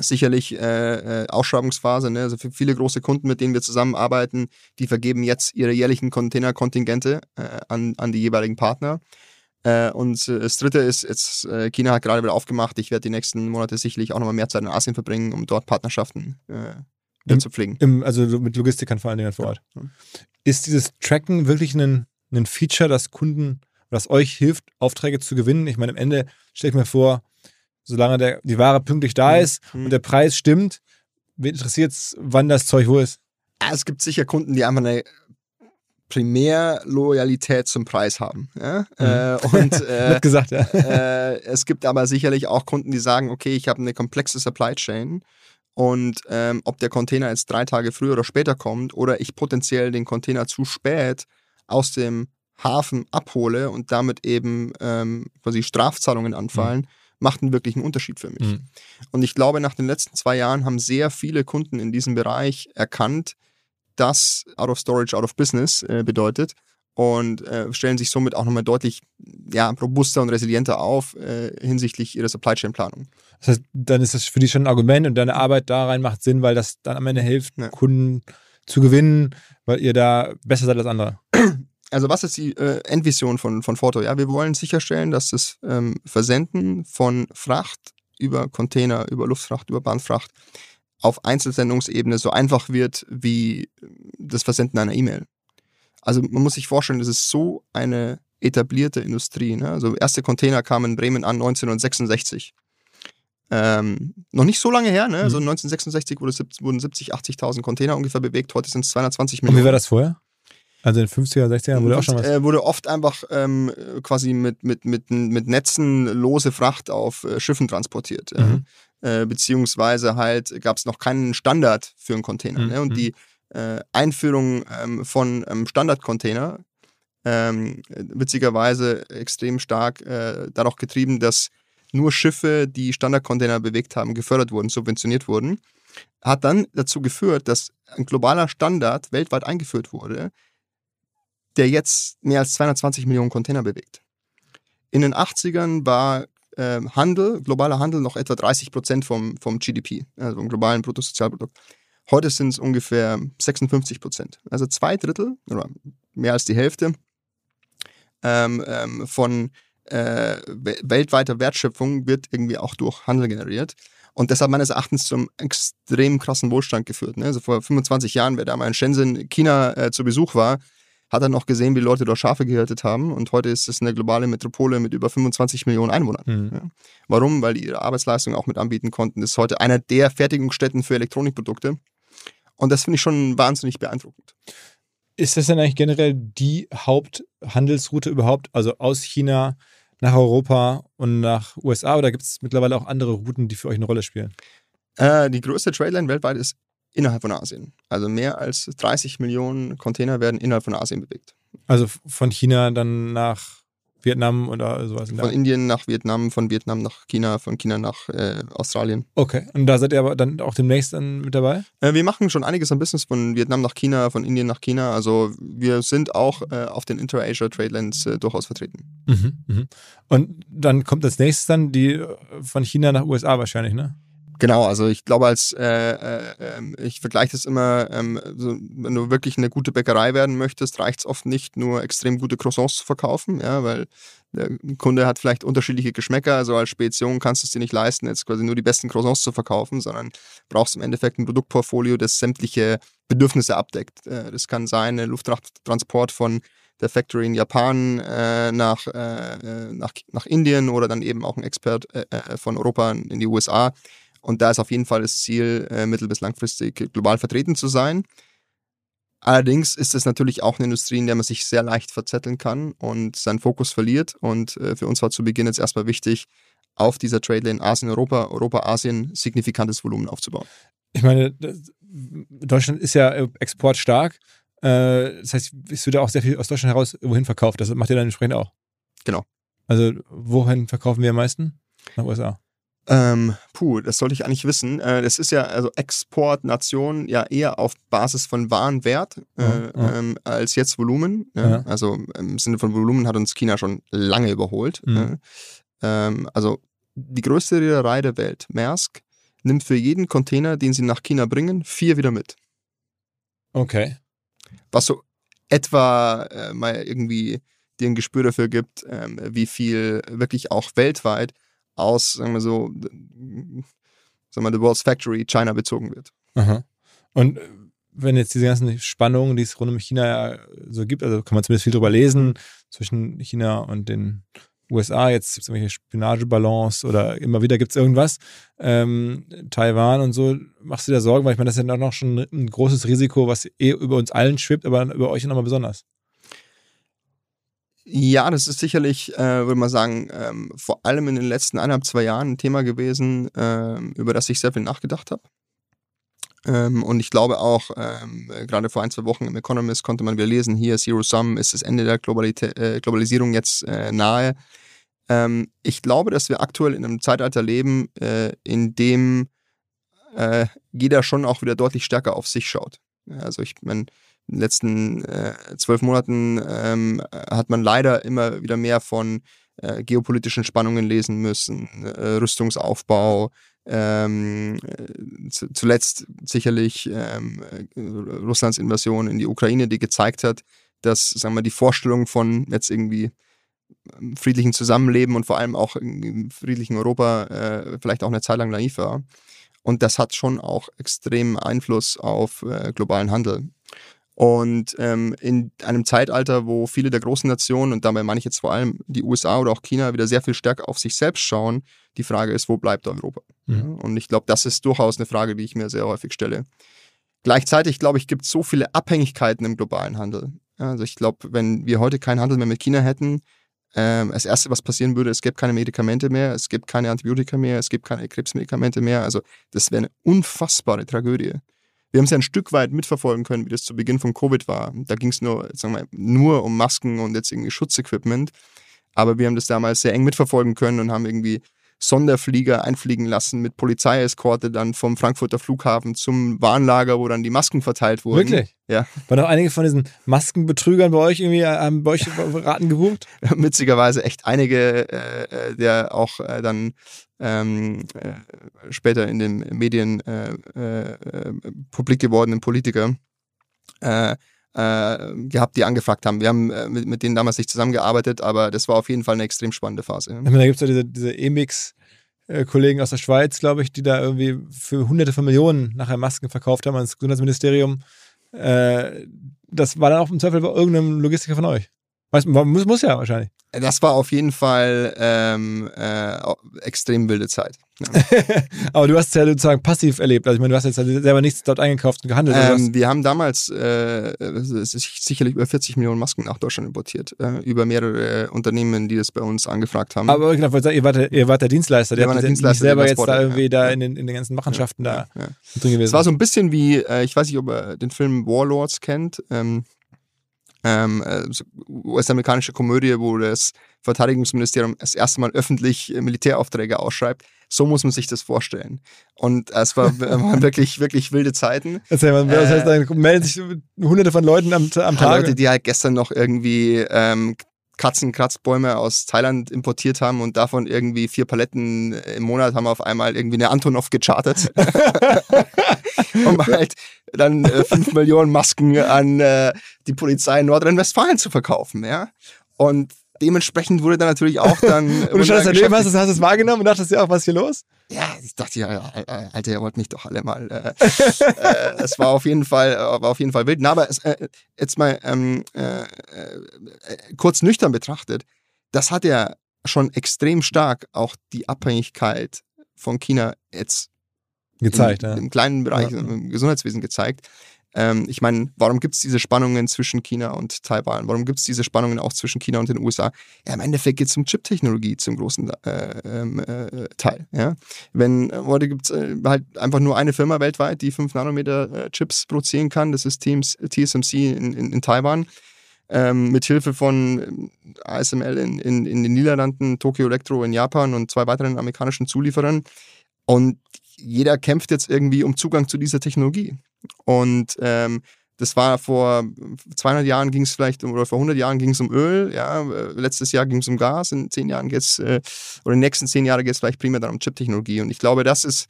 sicherlich äh, äh, Ausschreibungsphase. Ne? Also für viele große Kunden, mit denen wir zusammenarbeiten, die vergeben jetzt ihre jährlichen Containerkontingente äh, an, an die jeweiligen Partner. Äh, und äh, das dritte ist, jetzt, äh, China hat gerade wieder aufgemacht. Ich werde die nächsten Monate sicherlich auch nochmal mehr Zeit in Asien verbringen, um dort Partnerschaften Im, zu pflegen. Im, also mit Logistikern vor allen Dingen vor Ort. Ja. Ist dieses Tracken wirklich ein, ein Feature, das Kunden, was euch hilft, Aufträge zu gewinnen? Ich meine, am Ende stelle ich mir vor, solange der, die Ware pünktlich da mhm. ist mhm. und der Preis stimmt, wen interessiert es, wann das Zeug wo ist? Es gibt sicher Kunden, die einfach eine Primärloyalität zum Preis haben. Ja? Mhm. Äh, und [laughs] äh, gesagt, ja. äh, es gibt aber sicherlich auch Kunden, die sagen, okay, ich habe eine komplexe Supply Chain und ähm, ob der Container jetzt drei Tage früher oder später kommt oder ich potenziell den Container zu spät aus dem Hafen abhole und damit eben ähm, quasi Strafzahlungen anfallen, mhm. macht einen wirklichen Unterschied für mich. Mhm. Und ich glaube, nach den letzten zwei Jahren haben sehr viele Kunden in diesem Bereich erkannt, dass Out of Storage, Out of Business äh, bedeutet und äh, stellen sich somit auch nochmal deutlich ja, robuster und resilienter auf äh, hinsichtlich ihrer Supply Chain Planung. Das heißt, dann ist das für dich schon ein Argument und deine Arbeit da rein macht Sinn, weil das dann am Ende hilft, ja. Kunden zu gewinnen, weil ihr da besser seid als andere. Also was ist die äh, Endvision von, von Foto? Ja, wir wollen sicherstellen, dass das ähm, Versenden von Fracht über Container, über Luftfracht, über Bahnfracht auf Einzelsendungsebene so einfach wird wie das Versenden einer E-Mail. Also man muss sich vorstellen, das ist so eine etablierte Industrie. Ne? Also erste Container kamen in Bremen an 1966. Ähm, noch nicht so lange her, ne? Also 1966 wurde, wurden 70, 80.000 Container ungefähr bewegt, heute sind es 220 Millionen. Und wie war das vorher? Also in den 50er, 60er wurde auch schon was. Äh, wurde oft einfach ähm, quasi mit, mit, mit, mit Netzen lose Fracht auf äh, Schiffen transportiert. Mhm. Äh, beziehungsweise halt gab es noch keinen Standard für einen Container. Mhm. Ne? Und mhm. die äh, Einführung ähm, von ähm, Standardcontainer ähm, witzigerweise extrem stark äh, dadurch getrieben, dass nur Schiffe, die Standardcontainer bewegt haben, gefördert wurden, subventioniert wurden, hat dann dazu geführt, dass ein globaler Standard weltweit eingeführt wurde, der jetzt mehr als 220 Millionen Container bewegt. In den 80ern war äh, Handel, globaler Handel noch etwa 30 Prozent vom, vom GDP, also vom globalen Bruttosozialprodukt. Heute sind es ungefähr 56 Prozent. Also zwei Drittel oder mehr als die Hälfte ähm, ähm, von äh, weltweiter Wertschöpfung wird irgendwie auch durch Handel generiert. Und deshalb meines Erachtens zum extrem krassen Wohlstand geführt. Ne? Also vor 25 Jahren, wer da mal in Shenzhen, China äh, zu Besuch war, hat er noch gesehen, wie Leute dort Schafe gehirtet haben. Und heute ist es eine globale Metropole mit über 25 Millionen Einwohnern. Mhm. Ja. Warum? Weil die ihre Arbeitsleistung auch mit anbieten konnten. Das ist heute einer der Fertigungsstätten für Elektronikprodukte. Und das finde ich schon wahnsinnig beeindruckend. Ist das denn eigentlich generell die Haupthandelsroute überhaupt? Also aus China nach Europa und nach USA oder gibt es mittlerweile auch andere Routen, die für euch eine Rolle spielen? Äh, die größte Tradeline weltweit ist innerhalb von Asien. Also mehr als 30 Millionen Container werden innerhalb von Asien bewegt. Also von China dann nach Vietnam oder sowas? Von Indien nach Vietnam, von Vietnam nach China, von China nach äh, Australien. Okay, und da seid ihr aber dann auch demnächst dann mit dabei? Äh, wir machen schon einiges am Business von Vietnam nach China, von Indien nach China. Also wir sind auch äh, auf den Inter-Asia Trade Lanes äh, durchaus vertreten. Mhm, mh. Und dann kommt als nächstes dann die äh, von China nach USA wahrscheinlich, ne? Genau, also ich glaube, als äh, äh, ähm, ich vergleiche das immer, ähm, so, wenn du wirklich eine gute Bäckerei werden möchtest, reicht es oft nicht, nur extrem gute Croissants zu verkaufen, ja, weil der Kunde hat vielleicht unterschiedliche Geschmäcker, also als Spedition kannst du es dir nicht leisten, jetzt quasi nur die besten Croissants zu verkaufen, sondern brauchst im Endeffekt ein Produktportfolio, das sämtliche Bedürfnisse abdeckt. Äh, das kann sein, ein Lufttransport von der Factory in Japan äh, nach, äh, nach, nach Indien oder dann eben auch ein Expert äh, äh von Europa in die USA. Und da ist auf jeden Fall das Ziel, äh, mittel- bis langfristig global vertreten zu sein. Allerdings ist es natürlich auch eine Industrie, in der man sich sehr leicht verzetteln kann und seinen Fokus verliert. Und äh, für uns war zu Beginn jetzt erstmal wichtig, auf dieser Trade Lane Asien-Europa, Europa-Asien signifikantes Volumen aufzubauen. Ich meine, Deutschland ist ja exportstark. Äh, das heißt, es wird auch sehr viel aus Deutschland heraus wohin verkauft. Das macht ihr dann entsprechend auch. Genau. Also, wohin verkaufen wir am meisten? Nach USA. Ähm, puh, das sollte ich eigentlich wissen. Äh, das ist ja also Exportnation ja eher auf Basis von Warenwert äh, ja, ja. Ähm, als jetzt Volumen. Ja. Also im Sinne von Volumen hat uns China schon lange überholt. Mhm. Ähm, also die größte Reederei der Welt, Maersk, nimmt für jeden Container, den sie nach China bringen, vier wieder mit. Okay was so etwa äh, mal irgendwie dir ein Gespür dafür gibt, ähm, wie viel wirklich auch weltweit aus, sagen wir so, sagen wir, The World's Factory China bezogen wird. Aha. Und äh, wenn jetzt diese ganzen Spannungen, die es rund um China ja so gibt, also kann man zumindest viel drüber lesen, zwischen China und den USA, jetzt gibt es irgendwelche Spionageballons oder immer wieder gibt es irgendwas. Ähm, Taiwan und so, machst du dir Sorgen, weil ich meine, das ist ja noch schon ein großes Risiko, was eh über uns allen schwebt, aber über euch nochmal besonders. Ja, das ist sicherlich, äh, würde man sagen, ähm, vor allem in den letzten eineinhalb, zwei Jahren ein Thema gewesen, äh, über das ich sehr viel nachgedacht habe. Ähm, und ich glaube auch, ähm, gerade vor ein, zwei Wochen im Economist konnte man wieder lesen, hier Zero Sum ist das Ende der Globalitä äh, Globalisierung jetzt äh, nahe. Ähm, ich glaube, dass wir aktuell in einem Zeitalter leben, äh, in dem äh, jeder schon auch wieder deutlich stärker auf sich schaut. Also ich meine, in den letzten äh, zwölf Monaten ähm, hat man leider immer wieder mehr von äh, geopolitischen Spannungen lesen müssen, äh, Rüstungsaufbau, ähm, äh, zuletzt sicherlich ähm, Russlands Invasion in die Ukraine, die gezeigt hat, dass sagen wir, die Vorstellung von jetzt irgendwie ähm, friedlichen Zusammenleben und vor allem auch friedlichen Europa äh, vielleicht auch eine Zeit lang naiv war. Und das hat schon auch extremen Einfluss auf äh, globalen Handel. Und ähm, in einem Zeitalter, wo viele der großen Nationen, und dabei meine ich jetzt vor allem die USA oder auch China, wieder sehr viel stärker auf sich selbst schauen, die Frage ist, wo bleibt Europa? Mhm. Und ich glaube, das ist durchaus eine Frage, die ich mir sehr häufig stelle. Gleichzeitig, glaube ich, gibt es so viele Abhängigkeiten im globalen Handel. Also ich glaube, wenn wir heute keinen Handel mehr mit China hätten, ähm, das Erste, was passieren würde, es gibt keine Medikamente mehr, es gibt keine Antibiotika mehr, es gibt keine Krebsmedikamente mehr. Also das wäre eine unfassbare Tragödie. Wir haben es ja ein Stück weit mitverfolgen können, wie das zu Beginn von Covid war. Da ging es nur, sagen wir, nur um Masken und jetzt irgendwie Schutzequipment. Aber wir haben das damals sehr eng mitverfolgen können und haben irgendwie Sonderflieger einfliegen lassen mit Polizeieskorte dann vom Frankfurter Flughafen zum Warnlager, wo dann die Masken verteilt wurden. Wirklich? Ja. Waren auch einige von diesen Maskenbetrügern bei euch irgendwie, haben bei euch Raten gebucht? [laughs] Witzigerweise echt einige, äh, der auch äh, dann ähm, äh, später in den Medien äh, äh, publik gewordenen Politiker äh, gehabt, die angefragt haben. Wir haben äh, mit, mit, denen damals nicht zusammengearbeitet, aber das war auf jeden Fall eine extrem spannende Phase. Ja. Da gibt es ja diese, diese Emix. Kollegen aus der Schweiz, glaube ich, die da irgendwie für hunderte von Millionen nachher Masken verkauft haben ans Gesundheitsministerium. Äh, das war dann auch im Zweifel bei irgendeinem Logistiker von euch. Weiß, muss, muss ja wahrscheinlich. Das war auf jeden Fall ähm, äh, extrem wilde Zeit. Ja. [laughs] Aber du hast es ja sozusagen passiv erlebt. Also ich meine, du hast jetzt selber nichts dort eingekauft und gehandelt. Ähm, wir haben damals äh, sicherlich über 40 Millionen Masken nach Deutschland importiert. Äh, über mehrere Unternehmen, die das bei uns angefragt haben. Aber genau, ihr wart, der, ihr wart der Dienstleister. Der, der Dienstleister, nicht selber jetzt da irgendwie ja. da in den, in den ganzen Machenschaften ja, da drin gewesen. Es war so ein bisschen wie, äh, ich weiß nicht, ob ihr den Film Warlords kennt. Ähm, ähm, äh, US-amerikanische Komödie, wo das Verteidigungsministerium das erste Mal öffentlich äh, Militäraufträge ausschreibt. So muss man sich das vorstellen. Und es war, waren [laughs] wirklich, wirklich wilde Zeiten. Erzähl mal, das heißt, dann melden sich hunderte von Leuten am, am Tag. Leute, die halt gestern noch irgendwie ähm, Katzenkratzbäume aus Thailand importiert haben und davon irgendwie vier Paletten im Monat haben auf einmal irgendwie eine Antonov gechartet. [laughs] um halt dann äh, fünf Millionen Masken an äh, die Polizei in Nordrhein-Westfalen zu verkaufen, ja. Und dementsprechend wurde dann natürlich auch dann. [laughs] und du schaust daneben, hast, hast du es wahrgenommen und dachtest ja auch, was ist hier los? Ja, ich dachte ja, Alter, ihr wollt mich doch alle mal. Äh, äh, es war auf jeden Fall, äh, war auf jeden Fall wild. Na, aber es, äh, jetzt mal ähm, äh, äh, kurz nüchtern betrachtet, das hat ja schon extrem stark auch die Abhängigkeit von China jetzt gezeigt, im, ja. im kleinen Bereich Ja. im Gesundheitswesen gezeigt. Ähm, ich meine, warum gibt es diese Spannungen zwischen China und Taiwan? Warum gibt es diese Spannungen auch zwischen China und den USA? Ja, im Endeffekt geht es um Chip-Technologie zum großen äh, ähm, äh, Teil. Ja? Wenn äh, heute gibt es äh, halt einfach nur eine Firma weltweit, die 5 Nanometer äh, Chips produzieren kann. Das ist Teams, TSMC in, in, in Taiwan. Ähm, mit Hilfe von ähm, ASML in, in, in den Niederlanden, Tokyo Electro in Japan und zwei weiteren amerikanischen Zulieferern. Und jeder kämpft jetzt irgendwie um Zugang zu dieser Technologie. Und ähm, das war vor 200 Jahren ging es vielleicht, um- oder vor 100 Jahren ging es um Öl, ja, äh, letztes Jahr ging es um Gas, in 10 Jahren geht es, äh, oder in den nächsten 10 Jahren geht es vielleicht primär dann um Chip-Technologie. Und ich glaube, das ist,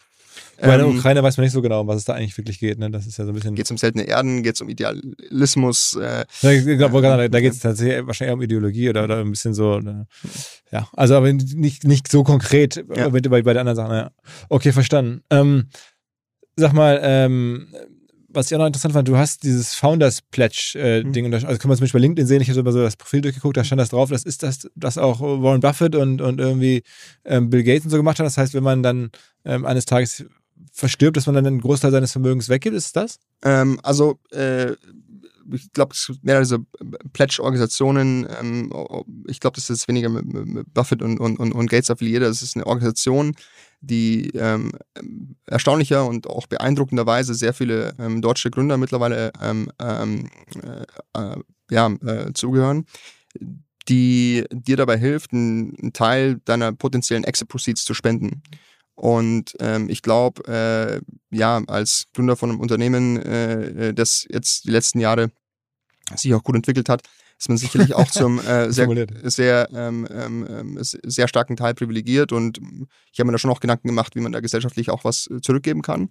Bei der ähm, Ukraine weiß man nicht so genau, um was es da eigentlich wirklich geht. Ne? Das ist ja so ein bisschen. geht es um seltene Erden, geht es um Idealismus, äh, Ja, ich glaub, wollte gerade sagen, da geht es tatsächlich wahrscheinlich eher um Ideologie oder, oder ein bisschen so. äh, Ja, also aber nicht, nicht so konkret Ja. bei, bei, bei den anderen Sachen. Ja. Okay, verstanden. Ähm, sag mal, ähm, was ich auch noch interessant fand, du hast dieses Founders Pledge-Ding, Mhm. also kann man zum Beispiel bei LinkedIn sehen, ich habe mal so das Profil durchgeguckt, da stand das drauf, das ist das, das auch Warren Buffett und, und irgendwie ähm, Bill Gates und so gemacht haben. Das heißt, wenn man dann ähm, eines Tages verstirbt, dass man dann einen Großteil seines Vermögens weggibt, ist das? Ähm, also, äh, ich glaube, es gibt mehrere so Pledge-Organisationen. Ähm, ich glaube, das ist weniger mit, mit Buffett und, und, und, und Gates affiliiert. Das ist eine Organisation, die ähm, erstaunlicher und auch beeindruckenderweise sehr viele ähm, deutsche Gründer mittlerweile ähm, ähm, äh, äh, ja, äh, zugehören, die dir dabei hilft, einen, Teil deiner potenziellen Exit-Proceeds zu spenden. Und ähm, ich glaube, äh, ja, als Gründer von einem Unternehmen, äh, äh, das jetzt die letzten Jahre sich auch gut entwickelt hat, ist man sicherlich auch zum äh, [laughs] sehr, sehr, ähm, ähm, ähm, sehr starken Teil privilegiert. Und ich habe mir da schon auch Gedanken gemacht, wie man da gesellschaftlich auch was äh, zurückgeben kann.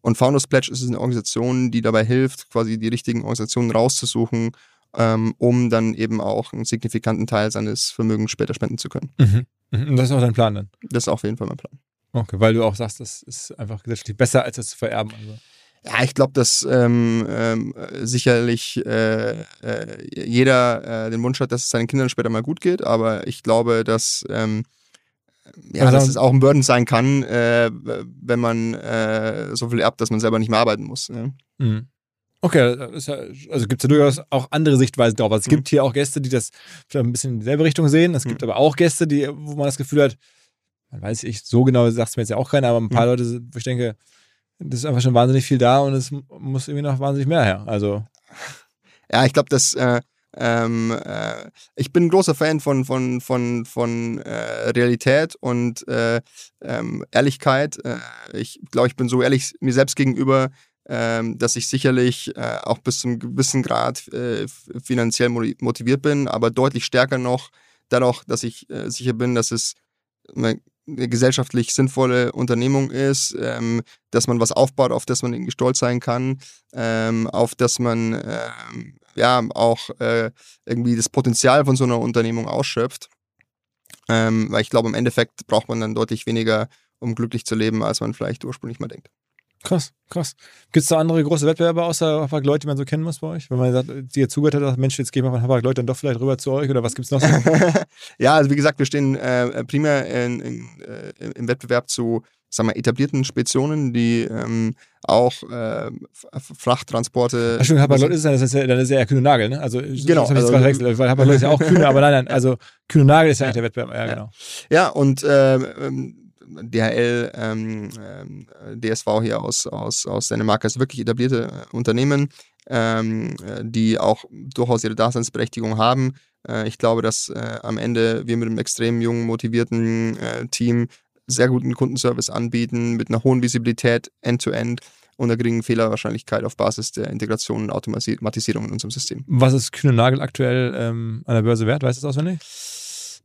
Und Founders Pledge ist eine Organisation, die dabei hilft, quasi die richtigen Organisationen rauszusuchen, ähm, um dann eben auch einen signifikanten Teil seines Vermögens später spenden zu können. Mhm. Mhm. Und das ist auch dein Plan dann? Das ist auf jeden Fall mein Plan. Okay, weil du auch sagst, das ist einfach gesellschaftlich besser, als das zu vererben. Also. Ja, ich glaube, dass ähm, ähm, sicherlich äh, äh, jeder äh, den Wunsch hat, dass es seinen Kindern später mal gut geht, aber ich glaube, dass, ähm, ja, Also- dass es auch ein Burden sein kann, äh, wenn man äh, so viel erbt, dass man selber nicht mehr arbeiten muss. Ja. Mhm. Okay, ja, also gibt es ja durchaus auch andere Sichtweisen drauf. Also es Mhm. gibt hier auch Gäste, die das vielleicht ein bisschen in dieselbe Richtung sehen. Es gibt aber auch Gäste, die, wo man das Gefühl hat, man weiß ich, so genau sagt es mir jetzt ja auch keiner, aber ein paar Mhm. Leute, wo ich denke, das ist einfach schon wahnsinnig viel da und es muss irgendwie noch wahnsinnig mehr her. Also, [laughs] Ja, ich glaube, dass äh, ähm, äh, ich bin ein großer Fan von, von, von, von äh, Realität und äh, ähm, Ehrlichkeit. Äh, ich glaube, ich bin so ehrlich mir selbst gegenüber, ähm, dass ich sicherlich äh, auch bis zum gewissen Grad finanziell mo- motiviert bin, aber deutlich stärker noch dadurch, dass ich sicher bin, dass es gesellschaftlich sinnvolle Unternehmung ist, ähm, dass man was aufbaut, auf das man irgendwie stolz sein kann, ähm, auf das man ähm, ja auch äh, irgendwie das Potenzial von so einer Unternehmung ausschöpft. Ähm, weil ich glaube, im Endeffekt braucht man dann deutlich weniger, um glücklich zu leben, als man vielleicht ursprünglich mal denkt. Krass, krass. Gibt es da andere große Wettbewerber außer Hapag Lloyd, die man so kennen muss bei euch? Wenn man sagt, die ihr zugehört hat, sagt, Mensch, jetzt gehen wir von Hapag Lloyd dann doch vielleicht rüber zu euch oder was gibt's noch so? [laughs] ja, also wie gesagt, wir stehen äh, primär in, in, äh, im Wettbewerb zu sagen wir, etablierten Speditionen, die ähm, auch äh, Frachttransporte. Ach, stimmt, Hapag Lloyd ist es dann, das ist ja, dann ist ja eher Kühne Nagel, ne? Also, Genau, das also- verwechselt, weil Hapag Lloyd ist ja auch Kühne, aber nein, nein, also Kühne Nagel ist ja, eigentlich der Wettbewerb, ja, Ja. genau. Ja, und ähm, ähm, DHL, ähm, ähm, DSV hier aus, aus, aus Dänemark ist wirklich etablierte äh, Unternehmen, ähm, äh, die auch durchaus ihre Daseinsberechtigung haben. Äh, ich glaube, dass äh, am Ende wir mit einem extrem jungen, motivierten äh, Team sehr guten Kundenservice anbieten, mit einer hohen Visibilität end-to-end und einer geringen Fehlerwahrscheinlichkeit auf Basis der Integration und Automatisierung in unserem System. Was ist Kühne Nagel aktuell ähm, an der Börse wert? Weißt du das auswendig?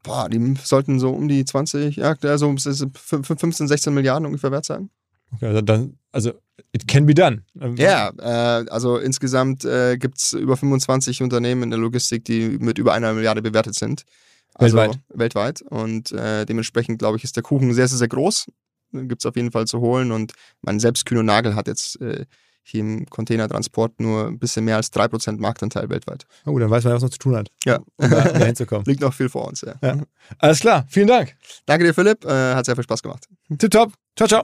Boah, die sollten so um die 20, ja, also 15, 16 Milliarden ungefähr wert sein. Okay, also dann, also it can be done. Ähm, Ja, äh, also insgesamt äh, gibt es über 25 Unternehmen in der Logistik, die mit über einer Milliarde bewertet sind. Also Weltweit. Weltweit. Und äh, dementsprechend, glaube ich, ist der Kuchen sehr, sehr, sehr groß. gibt's auf jeden Fall zu holen. Und mein selbst Kühn und Nagel hat jetzt äh, hier im Containertransport nur ein bisschen mehr als 3% Marktanteil weltweit. Oh, dann weiß man, was noch zu tun hat. Ja. Um da, da hinzukommen. [laughs] Liegt noch viel vor uns, ja. Ja. Alles klar, vielen Dank. Danke dir, Philipp. Äh, hat sehr viel Spaß gemacht. Tipptopp. Ciao, ciao.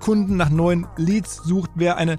Kunden nach neuen Leads sucht, wer eine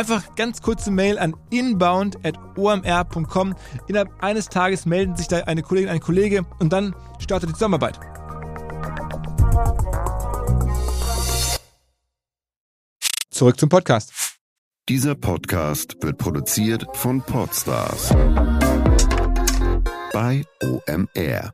Einfach ganz kurze Mail an inbound.omr.com. Innerhalb eines Tages melden sich da eine Kollegin, ein Kollege und dann startet die Zusammenarbeit. Zurück zum Podcast. Dieser Podcast wird produziert von Podstars bei OMR.